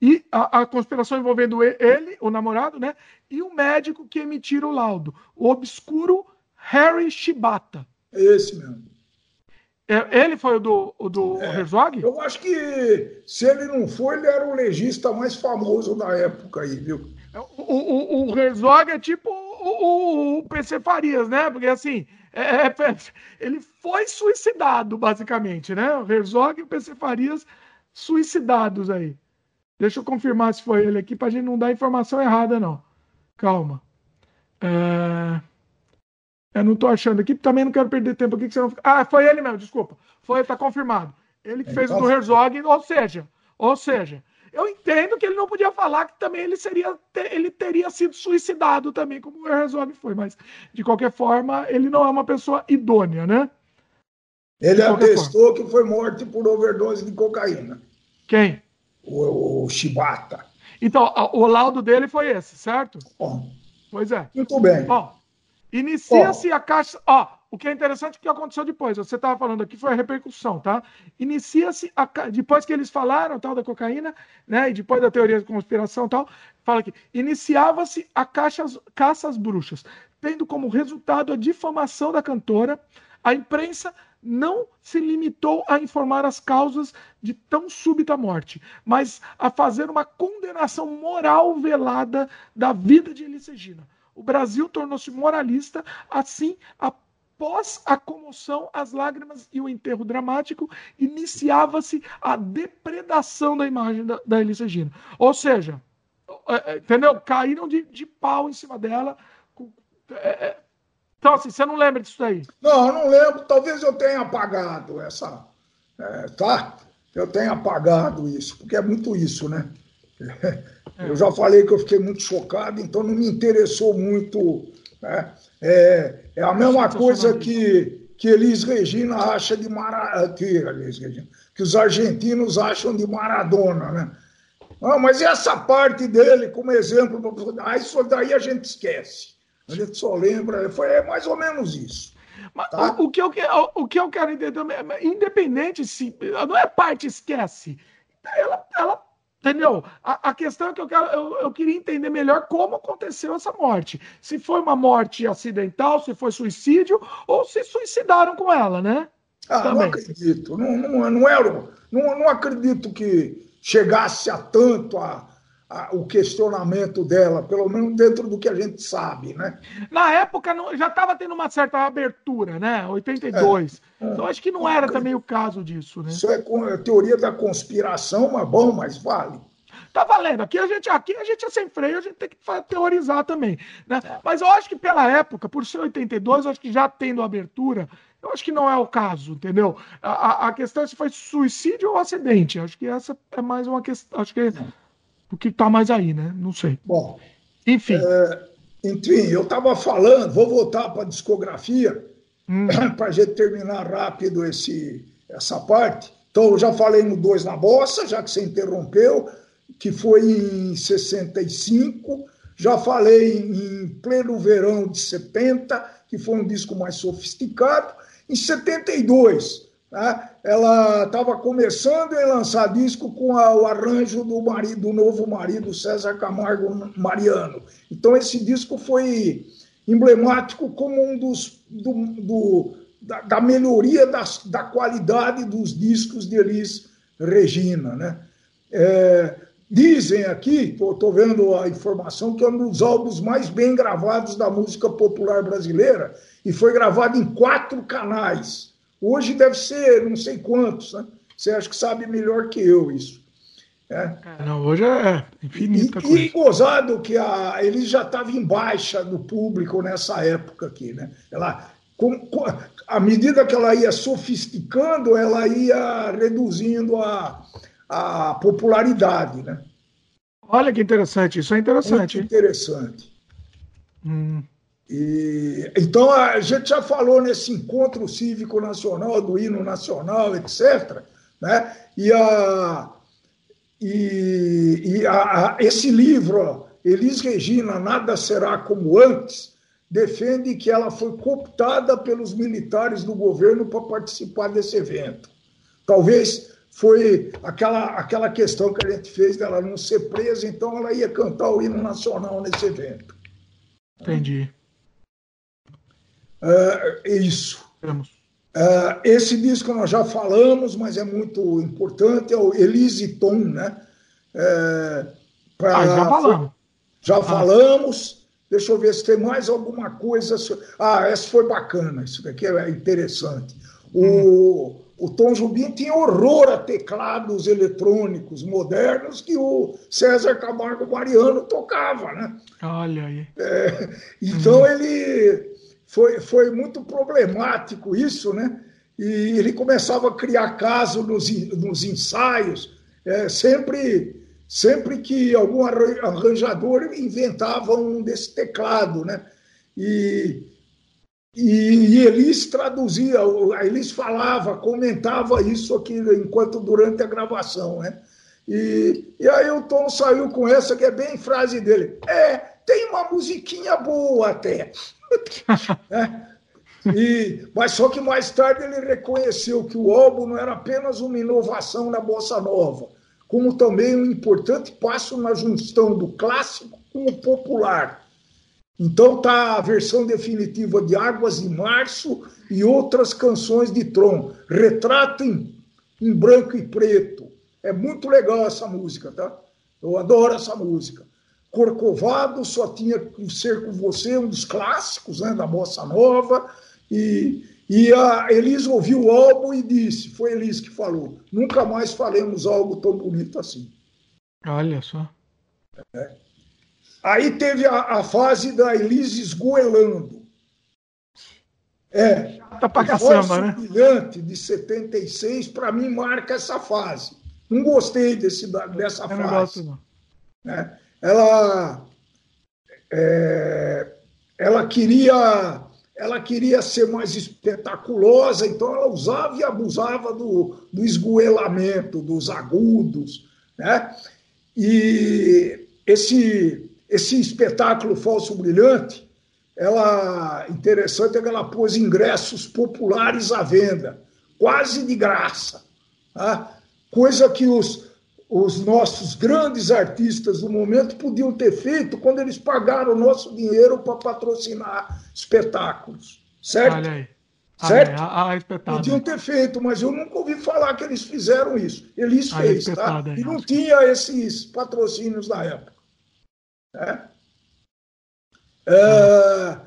E a, a, conspiração envolvendo ele, o namorado, né? E o médico que emitiram o laudo, o obscuro Harry Shibata.
Esse mesmo.
É, ele foi o do, o do é, Herzog?
Eu acho que se ele não foi, ele era o legista mais famoso da época aí, viu?
É, o, o, o Herzog é tipo o, o, PC Farias, né? Porque assim, é, é ele foi suicidado, basicamente, né? O Herzog e o PC Farias suicidados aí. Deixa eu confirmar se foi ele aqui para a gente não dar informação errada, não. Calma. É... Eu não estou achando aqui, também não quero perder tempo aqui. Que você não... Ah, foi ele mesmo, desculpa. Foi, está confirmado. Ele que fez o do Herzog, ou seja, ou seja, eu entendo que ele não podia falar que também ele seria ele teria sido suicidado também, como o Herzog foi, mas de qualquer forma, ele não é uma pessoa idônea, né?
Ele atestou que foi morto por overdose de cocaína.
Quem?
O, o Shibata.
Então, o laudo dele foi esse, certo?
Bom.
Pois é.
Muito bem.
Bom, inicia-se a caixa. Ó, o que é interessante é o que aconteceu depois. Você estava falando aqui foi a repercussão, tá? Inicia-se a... depois que eles falaram tal da cocaína, né? E depois da teoria da conspiração, tal, fala aqui. Iniciava-se a caixas, caça às bruxas, tendo como resultado a difamação da cantora. A imprensa não se limitou a informar as causas de tão súbita morte, mas a fazer uma condenação moral velada da vida de Elis Regina. O Brasil tornou-se moralista, assim, após a comoção, as lágrimas e o enterro dramático, iniciava-se a depredação da imagem da, da Elis Regina. Ou seja, é, é, entendeu? Caíram de, de pau em cima dela. É, então, assim, você não lembra disso aí?
Não, não lembro. Talvez eu tenha apagado essa. É, tá? Eu tenha apagado isso, porque é muito isso, né? É. Eu já falei que eu fiquei muito chocado, então não me interessou muito. Né? É, é a mesma coisa que, que Elis Regina acha de Maradona. Que, que os argentinos acham de Maradona, né? Ah, mas essa parte dele, como exemplo, ah, isso daí a gente esquece. A gente só lembra, foi é mais ou menos isso.
Mas tá? o, o, que eu, o que eu quero entender, independente se. Não é parte esquece. Ela, ela Entendeu? A, a, questão é que eu, quero, eu, eu, queria entender melhor como aconteceu essa morte. Se foi uma morte acidental, se foi suicídio, ou se suicidaram com ela, né?
Ah, Também. não acredito. Não, não, não, era, não, não acredito que chegasse a tanto a, a, o questionamento dela, pelo menos dentro do que a gente sabe, né?
Na época não, já estava tendo uma certa abertura, né? 82. É, é, então acho que não era também o caso disso, né?
Isso é, é teoria da conspiração, mas bom, mas vale.
Tá valendo. Aqui a gente, aqui a gente é sem freio, a gente tem que teorizar também. Né? Mas eu acho que pela época, por ser 82, eu acho que já tendo abertura, eu acho que não é o caso, entendeu? A, a questão é se foi suicídio ou acidente. Acho que essa é mais uma questão. Acho que o que está mais aí, né? Não sei.
Bom, enfim. É, enfim, eu estava falando, vou voltar para a discografia, hum. para a gente terminar rápido esse, essa parte. Então, eu já falei no Dois na Bossa, já que você interrompeu, que foi em 65. Já falei em Pleno Verão de 70, que foi um disco mais sofisticado. Em 72, Tá? Ela estava começando a lançar disco com a, o arranjo do, marido, do novo marido, César Camargo Mariano. Então, esse disco foi emblemático como um dos. Do, do, da, da, melhoria das, da qualidade dos discos de Elis Regina. Né? É, dizem aqui, estou vendo a informação, que é um dos álbuns mais bem gravados da música popular brasileira e foi gravado em quatro canais. Hoje deve ser não sei quantos, né? Você acha que sabe melhor que eu isso.
É. Não, hoje é infinita
e, coisa. E gozado que a, ele já estava em baixa do público nessa época aqui, né? Ela, com, com, à medida que ela ia sofisticando, ela ia reduzindo a, a popularidade, né?
Olha que interessante, isso é interessante.
Muito interessante. Hum. E, então, a gente já falou nesse encontro cívico nacional, do hino nacional, etc. Né? E, a, e, e a, a, esse livro, Elis Regina, Nada Será Como Antes, defende que ela foi cooptada pelos militares do governo para participar desse evento. Talvez foi aquela, aquela questão que a gente fez dela não ser presa, então ela ia cantar o hino nacional nesse evento.
Entendi.
Uh, isso. Uh, esse disco nós já falamos, mas é muito importante, é o Elise Tom, né?
Uh, pra, ah, já falamos.
Já ah. falamos. Deixa eu ver se tem mais alguma coisa. Ah, essa foi bacana, isso daqui é interessante. O, o Tom Jobim tinha horror a teclados eletrônicos modernos que o César Camargo Mariano tocava, né?
Olha aí.
É, então uhum. ele foi, foi muito problemático isso, né? E ele começava a criar caso nos, nos ensaios, é, sempre sempre que algum arranjador inventava um desse teclado, né? E, e, e Elis traduzia, a Elis falava, comentava isso aqui enquanto durante a gravação, né? E, e aí o Tom saiu com essa que é bem frase dele. É, tem uma musiquinha boa até. É. E, mas só que mais tarde ele reconheceu que o álbum não era apenas uma inovação na bossa nova, como também um importante passo na junção do clássico com o popular. Então tá a versão definitiva de Águas de Março e outras canções de Tron. Retrato em, em branco e preto. É muito legal essa música, tá? Eu adoro essa música. Corcovado só tinha que ser com você, um dos clássicos né, da bossa nova. E, e a Elis ouviu o álbum e disse: foi Elis que falou, nunca mais faremos algo tão bonito assim.
Olha só.
É. Aí teve a, a, fase da Elis esgoelando. É.
Tá pra caçamba, né?
Brilhante de 76, para mim, marca essa fase. Não gostei desse, dessa Eu fase. Não gosto, não. É. Ela, é, ela queria ela queria ser mais espetaculosa, então ela usava e abusava do, do esgoelamento, dos agudos. Né? E esse, esse espetáculo falso brilhante, ela interessante é que ela pôs ingressos populares à venda, quase de graça. Tá? Coisa que os, os nossos grandes artistas do momento podiam ter feito quando eles pagaram o nosso dinheiro para patrocinar espetáculos. Certo? Olha aí. Certo? Ah, é, Podiam ter feito, mas eu nunca ouvi falar que eles fizeram isso. Eles ah, fez, tá? E não tinha esses patrocínios na época. É? É,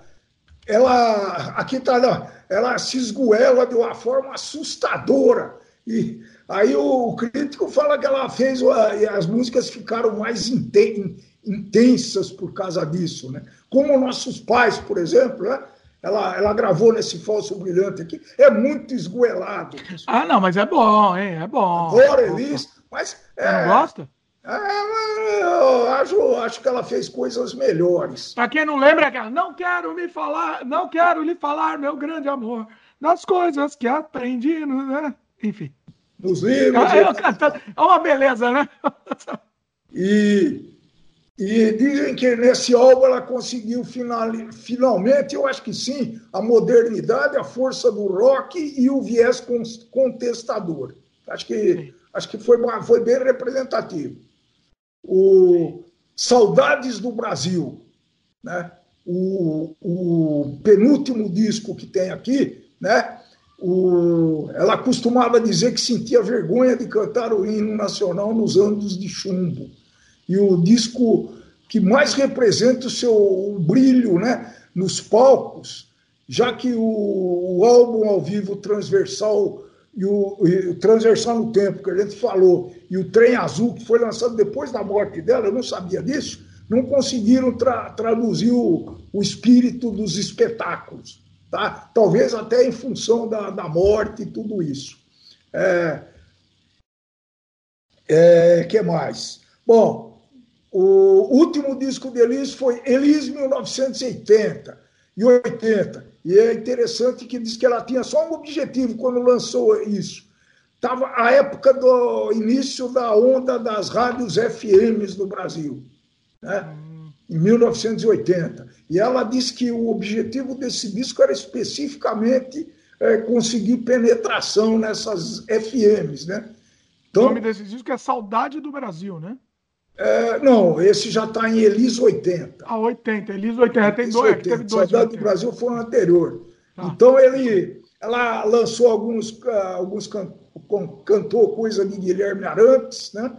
ela, aqui está, ela se esgoela de uma forma assustadora. E Aí o crítico fala que ela fez, as músicas ficaram mais intensas por causa disso, né? Como nossos pais, por exemplo, né? Ela, ela gravou nesse falso brilhante aqui, é muito esgoelado.
Ah, não, mas é bom, hein? É bom.
Adoro Elis, mas.
Você é, não gosta?
É, eu acho, acho que ela fez coisas melhores.
Para quem não lembra, é não quero me falar, não quero lhe falar, meu grande amor, das coisas que aprendi, né? Enfim
nos livros.
É, é uma beleza, né?
E, e dizem que nesse álbum ela conseguiu final, finalmente, eu acho que sim, a modernidade, a força do rock e o viés contestador. Acho que, acho que foi, foi bem representativo. O Saudades do Brasil, né? o, o penúltimo disco que tem aqui, né? O, ela costumava dizer que sentia vergonha de cantar o hino nacional nos anos de chumbo. E o disco que mais representa o seu o brilho né, nos palcos, já que o, o álbum ao vivo transversal e o, e o, Transversal no Tempo, que a gente falou, e o Trem Azul, que foi lançado depois da morte dela, eu não sabia disso, não conseguiram tra traduzir o, o espírito dos espetáculos tá? talvez até em função da, da morte e tudo isso. É, é, que mais? Bom, o último disco de Elis foi Elis 1980 e 80. E é interessante que diz que ela tinha só um objetivo quando lançou isso. Estava a época do início da onda das rádios FMs no Brasil, né? Em 1980. E ela disse que o objetivo desse disco era especificamente é, conseguir penetração nessas FMs, né?
Então, o nome desse disco é Saudade do Brasil, né?
É, não, esse já está em Elis 80.
Ah, 80, Elis 80, tem dois, 80. teve
dois. Saudade do Brasil foi o anterior. Tá. Então ele, ela lançou alguns, ah, alguns cantou coisa de Guilherme Arantes, né?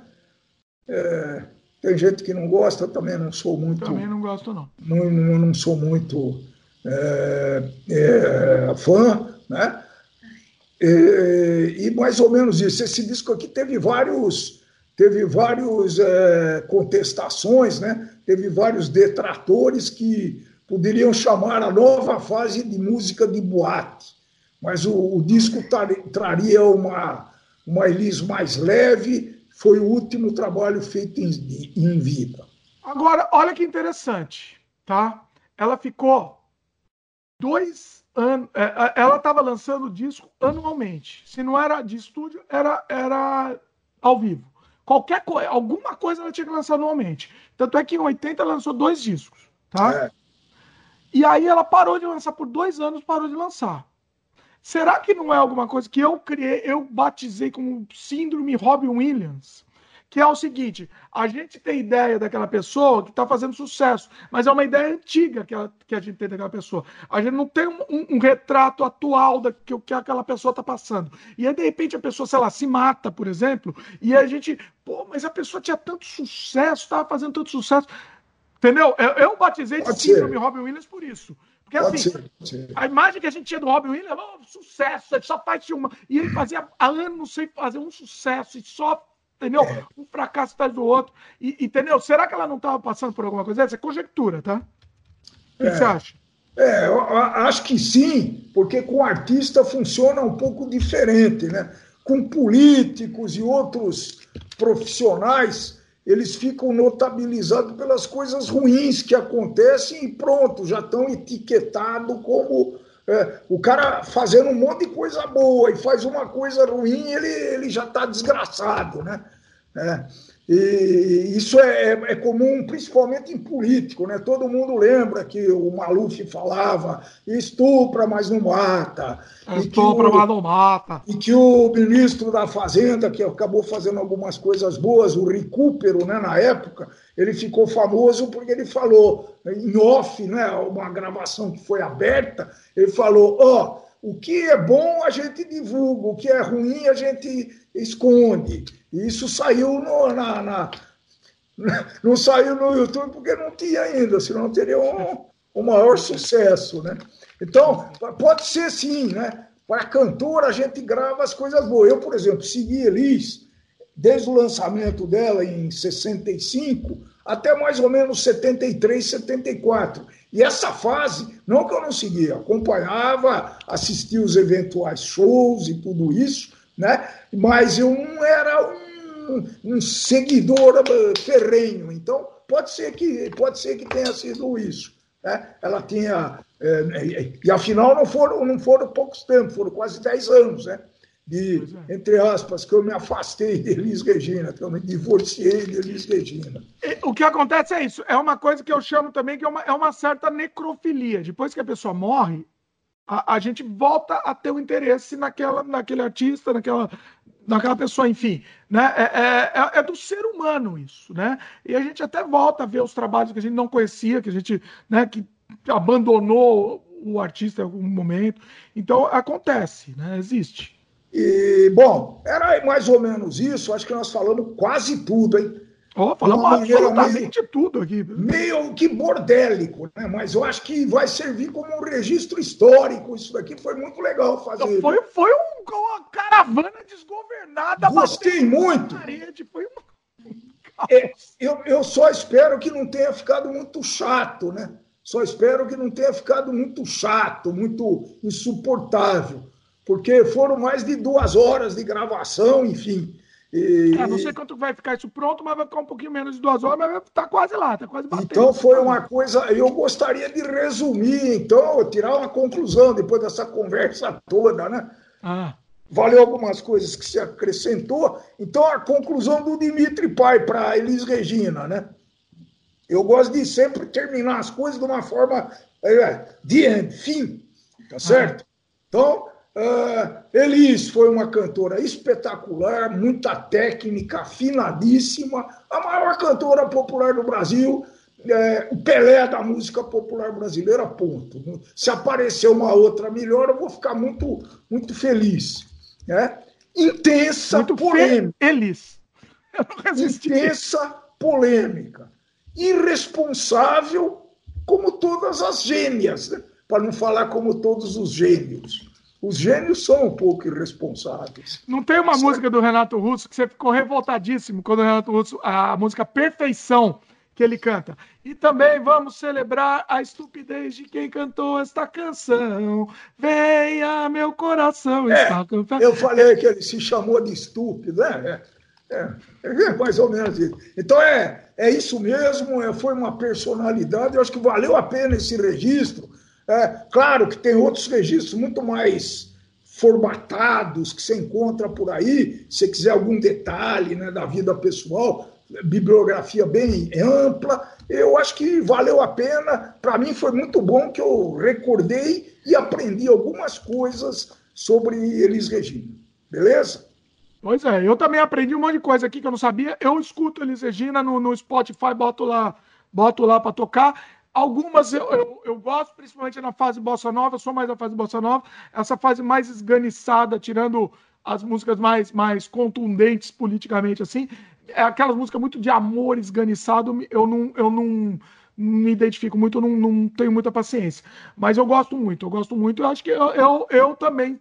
É, tem gente que não gosta, também não sou muito.
Também não gosto, não.
Não, não, não sou muito é, é, fã, né? E, e, mais ou menos isso. Esse disco aqui teve vários, teve vários é, contestações, né? Teve vários detratores que poderiam chamar a nova fase de música de boate. Mas o, o disco tar, traria uma, uma Elis mais leve, foi o último trabalho feito em, em vida.
Agora, olha que interessante, tá? Ela ficou dois anos. É, é, ela estava lançando o disco anualmente. Se não era de estúdio, era, era ao vivo. Qualquer coisa, alguma coisa ela tinha que lançar anualmente. Tanto é que em 80 ela lançou dois discos, tá? É. E aí ela parou de lançar por dois anos, parou de lançar. Será que não é alguma coisa que eu criei, eu batizei como síndrome Robin Williams? Que é o seguinte: a gente tem ideia daquela pessoa que está fazendo sucesso, mas é uma ideia antiga que, ela, que, a gente tem daquela pessoa. A gente não tem um, um, um retrato atual da que, que aquela pessoa está passando. E aí, de repente, a pessoa, sei lá, se mata, por exemplo, e a gente, pô, mas a pessoa tinha tanto sucesso, estava fazendo tanto sucesso. Entendeu? Eu, eu batizei de síndrome Robin Williams por isso. Porque pode assim, ser, ser. a imagem que a gente tinha do Robin Williams, oh, sucesso, ele só faz uma. E ele fazia há anos sem fazer um sucesso, e só, entendeu? É. Um fracasso atrás do outro. E, entendeu? Será que ela não estava passando por alguma coisa? Essa é conjectura, tá? O que, é. que você acha?
É, eu acho que sim, porque com artista funciona um pouco diferente, né? Com políticos e outros profissionais eles ficam notabilizados pelas coisas ruins que acontecem e pronto, já estão etiquetados como é, o cara fazendo um monte de coisa boa e faz uma coisa ruim, ele, ele já está desgraçado, né? É. E isso é, é, comum, principalmente em político, né? Todo mundo lembra que o Maluf falava estupra, mas não mata.
Estupra, mas não mata.
E que o ministro da Fazenda, que acabou fazendo algumas coisas boas, o Recupero, né, na época, ele ficou famoso porque ele falou, em off, né, uma gravação que foi aberta, ele falou, ó, oh, o que é bom a gente divulga, o que é ruim a gente esconde. E isso saiu no, na, na, não saiu no YouTube porque não tinha ainda, senão teria um, um maior sucesso, né? Então, pode ser sim, né? Para cantora, a gente grava as coisas boas. Eu, por exemplo, segui Elis desde o lançamento dela em 65 até mais ou menos 73, 74. E essa fase, não que eu não seguia, acompanhava, assistia os eventuais shows e tudo isso, né? mas eu não era um, um seguidor ferrenho. Então, pode ser que, pode ser que tenha sido isso. Né? Ela tinha. É, e afinal, não foram, não foram poucos tempos, foram quase 10 anos, né? De, é. entre aspas, que eu me afastei de Elis Regina, que eu me divorciei de Elis Regina.
O que acontece é isso, é uma coisa que eu chamo também que é uma, é uma certa necrofilia. Depois que a pessoa morre, a, a gente volta a ter o um interesse naquela, naquele artista, naquela, naquela pessoa, enfim. Né? É, é, é, é, do ser humano isso, né? E a gente até volta a ver os trabalhos que a gente não conhecia, que a gente, né, que abandonou o artista em algum momento. Então acontece, né? Existe.
E, bom, era mais ou menos isso. Acho que nós falamos quase tudo, hein?
Oh, falamos absolutamente tudo aqui.
Meio que bordélico, né? Mas eu acho que vai servir como um registro histórico. Isso daqui foi muito legal fazer.
Foi, foi um, uma caravana desgovernada.
Gostei muito. Parede, foi é, eu, eu só espero que não tenha ficado muito chato, né? Só espero que não tenha ficado muito chato, muito insuportável, porque foram mais de duas horas de gravação, enfim.
E... É, não sei quanto vai ficar isso pronto, mas vai ficar um pouquinho menos de duas horas, mas vai estar tá quase lá, está quase
batendo. Então foi uma coisa, eu gostaria de resumir, então, tirar uma conclusão depois dessa conversa toda, né? Ah. Valeu algumas coisas que se acrescentou. Então, a conclusão do Dimitri Pai para Elis Regina, né? Eu gosto de sempre terminar as coisas de uma forma é, de fim, tá certo? Ah. Então, Uh, Elis foi uma cantora espetacular, muita técnica, afinadíssima, a maior cantora popular do Brasil, é, o Pelé da música popular brasileira, ponto. Se aparecer uma outra melhor, eu vou ficar muito, muito feliz. Né? Intensa muito polêmica.
Elis.
Intensa polêmica. Irresponsável, como todas as gêmeas, né? para não falar como todos os gênios. Os gênios são um pouco irresponsáveis.
Não tem uma música do Renato Russo que você ficou revoltadíssimo quando o Renato Russo, a música Perfeição, que ele canta. E também vamos celebrar a estupidez de quem cantou esta canção. Venha, meu coração
é, está Eu falei que ele se chamou de estúpido, né? É, é, é mais ou menos isso. Então é, é isso mesmo, é, foi uma personalidade. Eu acho que valeu a pena esse registro é, claro que tem outros registros muito mais formatados que você encontra por aí. Se quiser algum detalhe né, da vida pessoal, bibliografia bem ampla, eu acho que valeu a pena. Para mim foi muito bom que eu recordei e aprendi algumas coisas sobre Elis Regina. Beleza?
Pois é, eu também aprendi um monte de coisa aqui que eu não sabia. Eu escuto Elis Regina no, no Spotify, boto lá, boto lá para tocar. Algumas eu, eu, eu, gosto, principalmente na fase bossa nova, eu sou mais da fase bossa nova, essa fase mais esganiçada, tirando as músicas mais, mais contundentes politicamente, assim, é aquelas músicas muito de amor esganiçado, eu não, eu não me identifico muito, eu não, não tenho muita paciência. Mas eu gosto muito, eu gosto muito, eu acho que eu, eu, eu também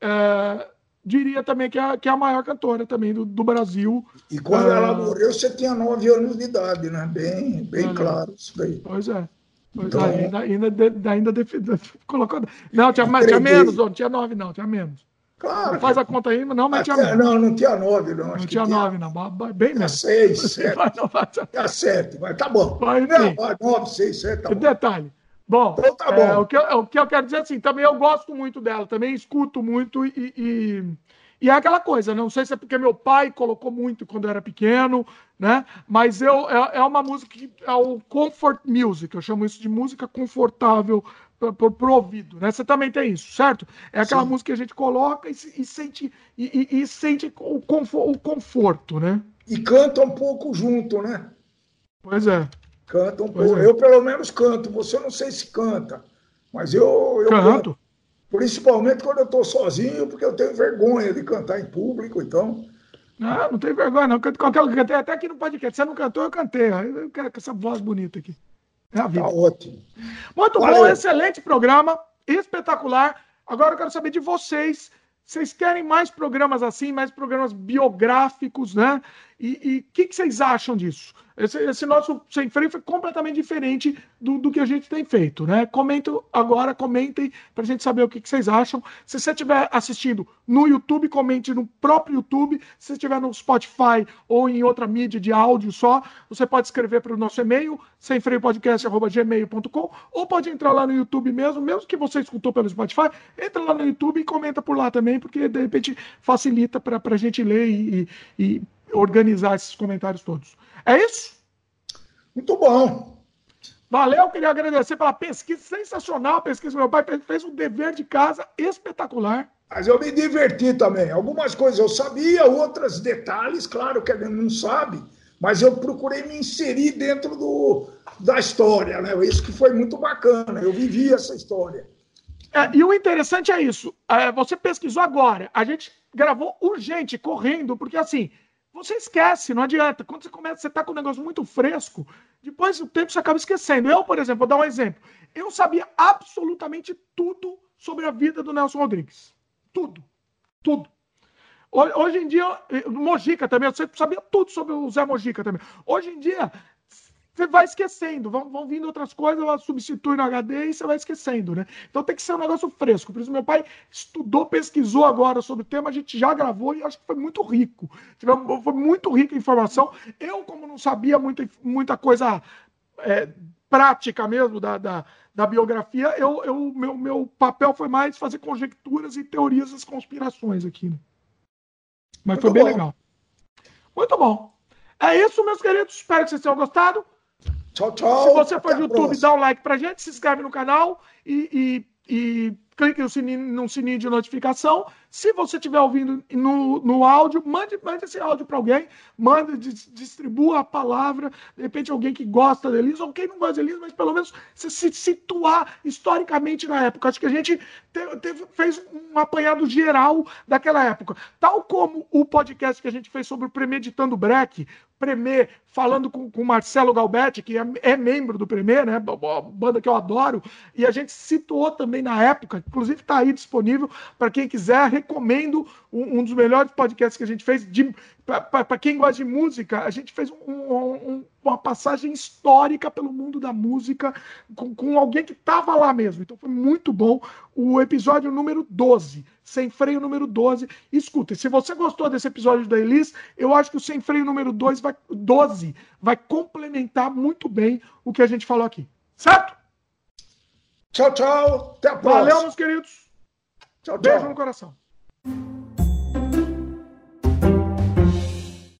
é, diria também que é, que é a maior cantora também do, do Brasil.
E quando ela ah, morreu, você tinha nove anos de idade, né? Bem, bem é, claro isso daí.
Pois é. Pois então, é, ainda, ainda, de, ainda de, colocou. Não, tinha, mais, tinha menos, não tinha nove, não, tinha menos. Claro. faz a conta aí, não, mas tinha.
Não, não tinha nove, não.
Não tinha, tinha nove, não. Bem menos.
Seis, sete. Vai, não, vai, Tinha sete, mas tá bom. Vai, não, nove, seis, sete, tá bom.
Detalhe. Bom, então, tá bom. É, o, que eu, o que eu quero dizer é assim, também eu gosto muito dela, também escuto muito e, e e é aquela coisa, não sei se é porque meu pai colocou muito quando eu era pequeno, né? Mas eu, é, é uma música que é o comfort music, eu chamo isso de música confortável para o ouvido, né? Você também tem isso, certo? É aquela Sim. música que a gente coloca e, e sente, e, e, e, sente o, conforto, o conforto, né?
E canta um pouco junto, né?
Pois é.
Canta um pouco. É. Eu, pelo menos, canto. Você não sei se canta, mas eu, eu
canto. canto.
Principalmente quando eu estou sozinho, porque eu tenho vergonha de cantar em público, então.
Não, não tenho vergonha, não. Qualquer um cantei, até aqui no podcast. Você não cantou, eu cantei. Eu quero essa voz bonita aqui.
É a vida. Tá ótimo.
Muito Valeu. bom, excelente programa, espetacular. Agora eu quero saber de vocês. Vocês querem mais programas assim, mais programas biográficos, né? E o que, que, vocês acham disso? Esse, esse, nosso sem freio foi completamente diferente do, do que a gente tem feito, né? Comentem agora, comentem para a gente saber o que, que, vocês acham. Se você estiver assistindo no YouTube, comente no próprio YouTube. Se você estiver no Spotify ou em outra mídia de áudio só, você pode escrever para o nosso e-mail, semfreiopodcast.gmail.com ou pode entrar lá no YouTube mesmo, mesmo que você escutou pelo Spotify, entra lá no YouTube e comenta por lá também, porque de repente facilita para a gente ler e, e organizar esses comentários todos. É isso?
Muito bom.
Valeu, queria agradecer pela pesquisa sensacional, a pesquisa meu pai fez um dever de casa espetacular.
Mas eu me diverti também. Algumas coisas eu sabia, outras detalhes, claro que a gente não sabe, mas eu procurei me inserir dentro do, da história, né? Isso que foi muito bacana. Eu vivi essa história.
É, e o interessante é isso. É, você pesquisou agora. A gente gravou urgente, correndo, porque assim, você esquece, não adianta. Quando você começa, você está com um negócio muito fresco, depois do tempo você acaba esquecendo. Eu, por exemplo, vou dar um exemplo. Eu sabia absolutamente tudo sobre a vida do Nelson Rodrigues. Tudo. Tudo. Hoje em dia, Mojica também, eu sabia tudo sobre o Zé Mojica também. Hoje em dia, você vai esquecendo, vão, vão vindo outras coisas, ela substitui no HD e você vai esquecendo, né? Então tem que ser um negócio fresco. Por isso, meu pai estudou, pesquisou agora sobre o tema, a gente já gravou e acho que foi muito rico. Foi muito rica a informação. Eu, como não sabia muita, muita coisa é, prática mesmo da, da, da biografia, eu, eu, meu, meu papel foi mais fazer conjecturas e teorias das conspirações aqui. Né? Mas muito foi bem bom. legal. Muito bom. É isso, meus queridos. Espero que vocês tenham gostado.
Tchau, tchau.
Se você for do YouTube, dá um like pra gente, se inscreve no canal e, e, e clique no sininho, no sininho de notificação. Se você estiver ouvindo no, no áudio, mande, mande esse áudio para alguém, mande, distribua a palavra, de repente alguém que gosta da Elisa, ou quem não gosta da Elisa, mas pelo menos se, se situar historicamente na época. Acho que a gente teve, teve, fez um apanhado geral daquela época. Tal como o podcast que a gente fez sobre o Premeditando Breck, Premier, falando com o Marcelo Galbetti, que é, é, membro do Premier, né? Banda que eu adoro. E a gente situou também na época, inclusive está aí disponível para quem quiser. Recomendo um, um, dos melhores podcasts que a gente fez. Para quem gosta de música, a gente fez um, um, uma passagem histórica pelo mundo da música com, com alguém que estava lá mesmo. Então foi muito bom. O episódio número 12 sem freio número 12. Escuta, se você gostou desse episódio da Elis, eu acho que o sem freio número 2 vai, 12 vai complementar muito bem o que a gente falou aqui. Certo?
Tchau, tchau. Até a próxima.
Valeu, meus queridos. Tchau, tchau. Beijo no coração.